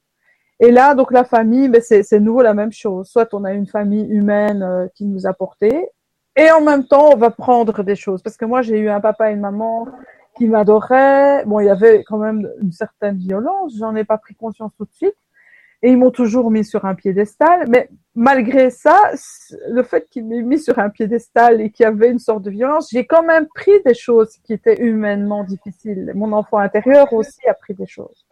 Et là donc la famille, ben, c'est nouveau la même chose. Soit on a une famille humaine euh, qui nous a porté, et en même temps on va prendre des choses. Parce que moi j'ai eu un papa et une maman qui m'adoraient. Bon il y avait quand même une certaine violence, j'en ai pas pris conscience tout de suite et ils m'ont toujours mis sur un piédestal. Mais malgré ça, le fait qu'ils m'aient mis sur un piédestal et qu'il y avait une sorte de violence, j'ai quand même pris des choses qui étaient humainement difficiles. Mon enfant intérieur aussi a pris des choses.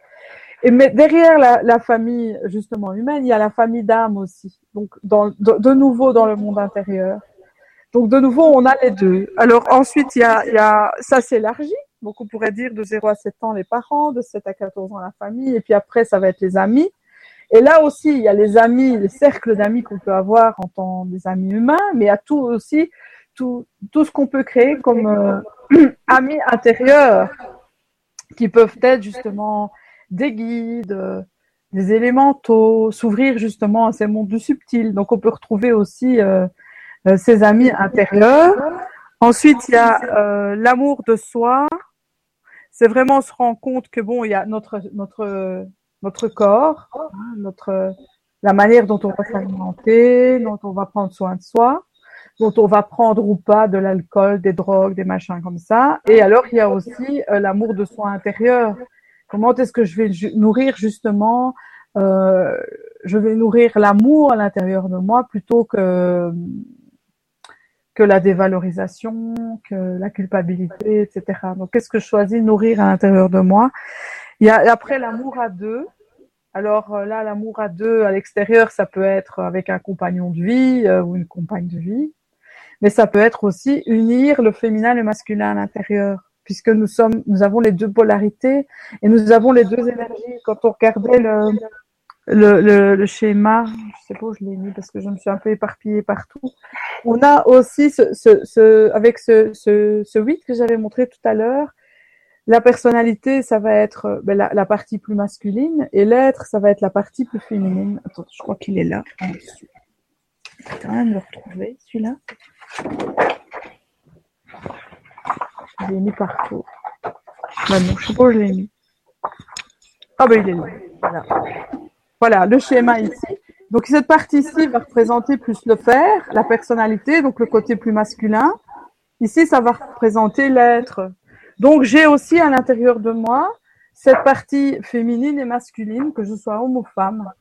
Mais derrière la, famille justement humaine, il y a la famille d'âme aussi. Donc de, nouveau dans le monde intérieur. Donc de nouveau on a les deux. Alors ensuite il y a, il y a ça s'élargit. Donc on pourrait dire de 0 à 7 ans les parents, de 7 à 14 ans la famille, et puis après ça va être les amis. Et là aussi, il y a les amis, les cercles d'amis qu'on peut avoir en tant des amis humains, mais il y a tout aussi, tout, tout ce qu'on peut créer comme euh, amis intérieurs, qui peuvent être justement des guides, euh, des élémentaux, s'ouvrir justement à ces mondes du subtil. Donc on peut retrouver aussi euh, ces amis intérieurs. Ensuite, il y a l'amour de soi. C'est vraiment se rendre compte que bon, il y a notre notre notre corps, hein, notre, la manière dont on va s'alimenter, dont on va prendre soin de soi, dont on va prendre ou pas de l'alcool, des drogues, des machins comme ça. Et alors, il y a aussi euh, l'amour de soi intérieur. Comment est-ce que je vais nourrir justement, euh, je vais nourrir l'amour à l'intérieur de moi plutôt que que la dévalorisation, que la culpabilité, etc. Donc, qu'est-ce que je choisis nourrir à l'intérieur de moi? Il après l'amour à deux. Alors euh, là, l'amour à deux à l'extérieur, ça peut être avec un compagnon de vie euh, ou une compagne de vie, mais ça peut être aussi unir le féminin et le masculin à l'intérieur, puisque nous sommes, nous avons les deux polarités et nous avons les deux énergies. Quand on regardait le le, le, le schéma, je sais pas où je l'ai mis parce que je me suis un peu éparpillée partout. On a aussi ce, ce, ce avec ce, ce, ce 8 que j'avais montré tout à l'heure, la personnalité, ça va être euh, ben, la, partie plus masculine et l'être, ça va être la partie plus féminine. Attends, je crois qu'il est là. Je vais quand même le retrouver, celui-là. Je l'ai mis partout. Non, je sais pas où je l'ai mis. Ah ben il est là. Voilà. voilà, le schéma ici. Donc cette partie ici va représenter plus le faire, la personnalité, donc le côté plus masculin. Ici, ça va représenter l'être, donc j'ai aussi à l'intérieur de moi cette partie féminine et masculine, que je sois homme ou femme.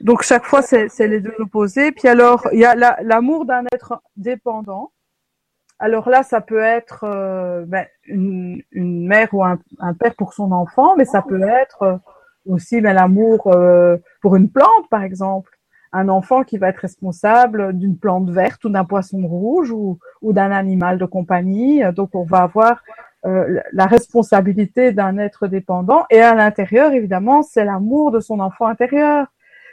Donc chaque fois c'est les deux opposés. Puis alors il y a l'amour d'un être dépendant. Alors là ça peut être euh, ben, une, mère ou un, père pour son enfant, mais ça peut être aussi ben, l'amour euh, pour une plante par exemple un enfant qui va être responsable d'une plante verte ou d'un poisson rouge ou, ou d'un animal de compagnie. Donc on va avoir euh, la responsabilité d'un être dépendant. Et à l'intérieur, évidemment, c'est l'amour de son enfant intérieur.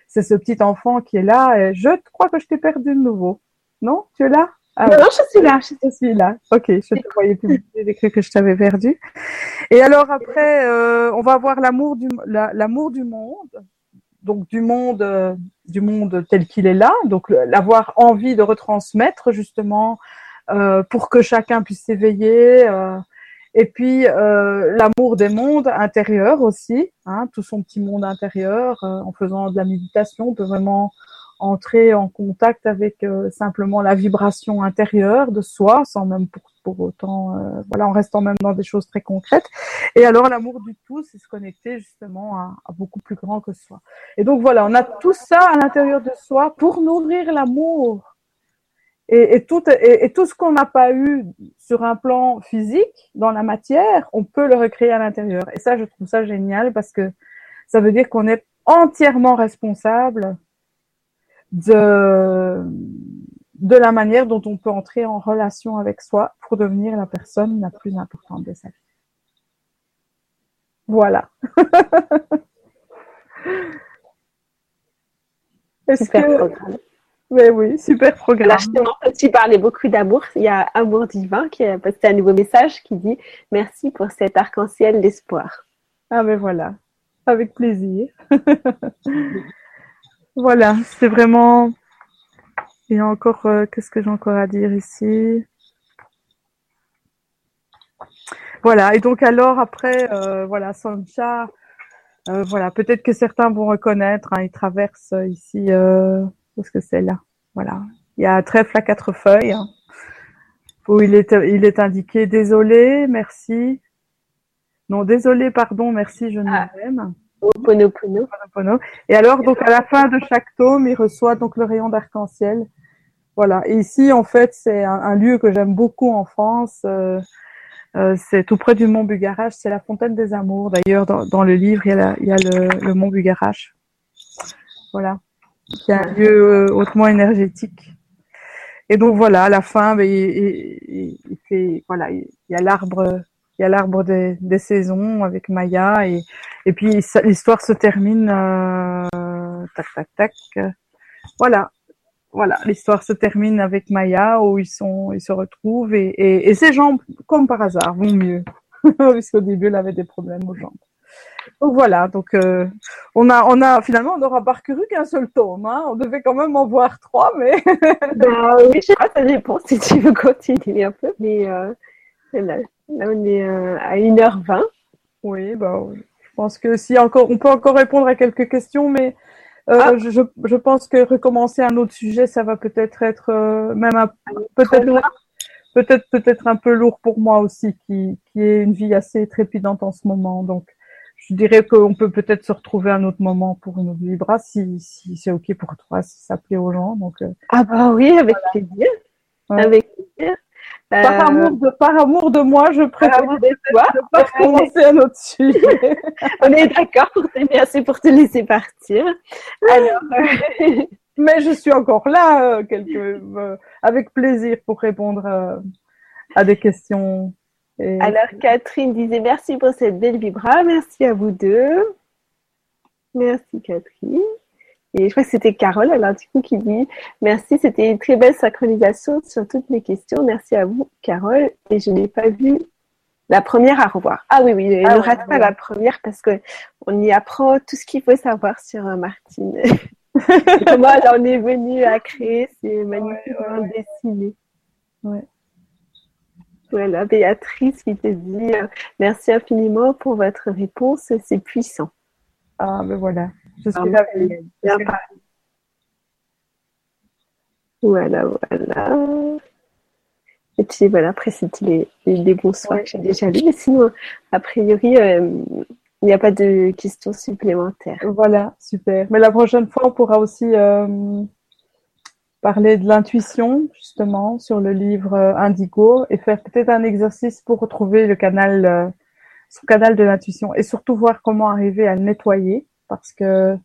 C'est ce petit enfant qui est là. Et je crois que je t'ai perdu de nouveau. Non? Tu es là? Ah non, je suis là. Je suis là. Ok, je te voyais plus. J'ai cru que je t'avais perdu. Et alors après, euh, on va voir l'amour du l'amour du monde. Donc du monde, euh, du monde tel qu'il est là. Donc l'avoir envie de retransmettre justement euh, pour que chacun puisse s'éveiller. Euh, et puis euh, l'amour des mondes intérieurs aussi, hein, tout son petit monde intérieur. Euh, en faisant de la méditation, on peut vraiment entrer en contact avec euh, simplement la vibration intérieure de soi, sans même pour, pour autant, euh, voilà, en restant même dans des choses très concrètes. Et alors l'amour du tout, c'est se connecter justement à, à, beaucoup plus grand que soi. Et donc voilà, on a tout ça à l'intérieur de soi pour nourrir l'amour et, et, tout, et, et, tout ce qu'on n'a pas eu sur un plan physique, dans la matière, on peut le recréer à l'intérieur. Et ça, je trouve ça génial parce que ça veut dire qu'on est entièrement responsable de, de la manière dont on peut entrer en relation avec soi pour devenir la personne la plus importante de sa vie. Voilà. Est-ce que, oui, oui, super programme. tu parlais beaucoup d'amour. Il y a Amour Divin qui a posté un nouveau message qui dit Merci pour cet arc-en-ciel d'espoir. Ah, mais voilà. avec plaisir. voilà, c'est vraiment. Il y a encore, euh, qu'est-ce que j'ai encore à dire ici? Voilà, et donc alors après, euh, voilà, Sancha, euh, voilà, peut-être que certains vont reconnaître, hein, il traverse ici, euh, est-ce que c'est là Voilà, il y a un trèfle à quatre feuilles, hein, où il est, il est indiqué désolé, merci. Non, désolé, pardon, merci, je ne Ah. m'aime. Oponopono. Et alors, donc à la fin de chaque tome, il reçoit donc le rayon d'arc-en-ciel. Voilà. Et ici, en fait, c'est un, un lieu que j'aime beaucoup en France. Euh, euh, c'est tout près du mont Bugarache. C'est la fontaine des amours. D'ailleurs, dans, dans le livre, il y a, la- il y a le, le mont Bugarache. Voilà. Qui est un lieu euh, hautement énergétique. Et donc voilà, à la fin, ben, il, fait, voilà, il y a l'arbre, il y a l'arbre des, des saisons avec Maya et et puis l'histoire se termine, euh, tac tac tac. Voilà, voilà, l'histoire se termine avec Maya où ils sont, ils se retrouvent et, et, et ces comme par hasard, vont mieux, puisqu'au début elle avait des problèmes aux jambes. Donc voilà, donc euh, on a, on a finalement on n'aura parcouru qu'un seul tome. Hein. On devait quand même en voir trois, mais Bah oui, je sais pas, ça dépend si tu veux continuer un peu, mais euh, là, là, on est euh, à 1h20. oui, bah, je pense que si encore, on peut encore répondre à quelques questions, mais euh, Ah. je, je, je pense que recommencer un autre sujet, ça va peut-être être euh, même un, peut-être loin. peut-être peut-être un peu lourd pour moi aussi, qui qui est une vie assez trépidante en ce moment. Donc, je dirais qu'on peut peut-être se retrouver à un autre moment pour une autre vibra, si si c'est ok pour toi, si ça plaît aux gens. Donc, euh, Ah bah oui, avec plaisir. Ouais. Avec plaisir. par Euh, amour de par amour de moi, je préfère toi, ne pas recommencer un autre sujet. on est d'accord pour t'aimer assez pour te laisser partir. Alors, euh, Mais je suis encore là, avec plaisir pour répondre à des questions. Et... alors Catherine disait merci pour cette belle vibra, merci à vous deux. Merci Catherine. Et je crois que c'était Carole, alors du coup, qui dit merci, c'était une très belle synchronisation sur toutes mes questions. Merci à vous, Carole. Et je n'ai pas vu la première à revoir. Ah oui, oui, Ah ne rate pas la première parce que on y apprend tout ce qu'il faut savoir sur euh, Martine. Comment elle en est venue à créer ces magnifiques ouais. Ouais. Voilà, Béatrice qui te dit euh, merci infiniment pour votre réponse, c'est puissant. Ah, ben voilà. Je suis parlé. Voilà, voilà. Et puis voilà, après c'était les, les, les bonsoirs Ouais. que j'ai déjà lus, mais sinon, a priori, euh, il n'y a pas de questions supplémentaires. Voilà, super. Mais la prochaine fois, on pourra aussi euh, parler de l'intuition, justement, sur le livre euh, Indigo et faire peut-être un exercice pour retrouver le canal, euh, son canal de l'intuition et surtout voir comment arriver à nettoyer parce que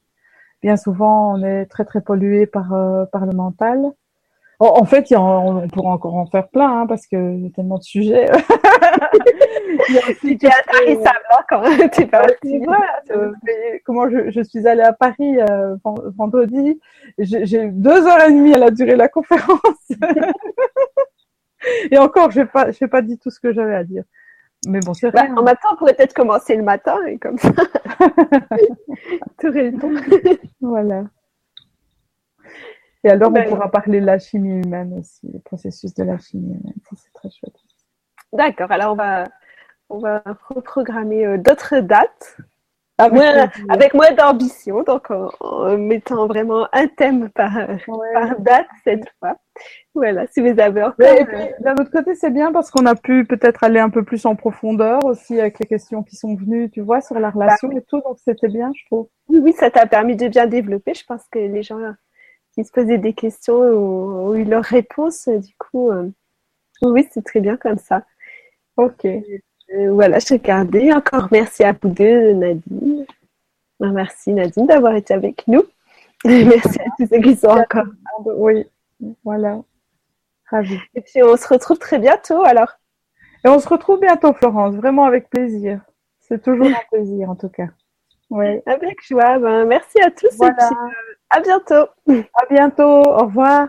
bien souvent, on est très, très pollué par, euh, par le mental. En, fait, il y a- on, on pourra encore en faire plein hein, parce qu'il y a tellement de sujets. Il y a aussi C'était intarissable hein, quand t'es vrai. Mais comment je, je suis allée à Paris euh, ven- vendredi. J'ai j'ai eu deux heures et demie, elle a duré la conférence. et encore, je n'ai pas, pas dit tout ce que j'avais à dire. Mais bon, c'est Bah, rien. en même temps, on pourrait peut-être commencer le matin et comme ça, le temps. Voilà. Et alors, on pourra parler de la chimie humaine aussi, le processus de la chimie humaine. C'est très chouette. D'accord, alors on va, on va reprogrammer euh, d'autres dates Avec plaisir. avec moins d'ambition, donc en, en mettant vraiment un thème par, Ouais. par date cette fois. Voilà, si vous avez encore. Euh, d'un autre côté, c'est bien parce qu'on a pu peut-être aller un peu plus en profondeur aussi avec les questions qui sont venues, tu vois, sur la relation et tout. Donc, c'était bien, je trouve. oui, oui, ça t'a permis de bien développer. Je pense que les gens qui se posaient des questions ont, ont eu leurs réponses. Du coup, euh, oui, c'est très bien comme ça. Ok. Euh, voilà, je regardais. Encore merci à vous deux, Nadine. Ben, Merci Nadine d'avoir été avec nous. merci à tous ceux qui sont encore. Oui, voilà. Ravi. Et puis on se retrouve très bientôt alors. Et on se retrouve bientôt, Florence, vraiment avec plaisir. C'est toujours un plaisir, en tout cas. Oui. Avec joie. Ben, merci à tous Voilà. et puis euh, à bientôt. À bientôt. Au revoir.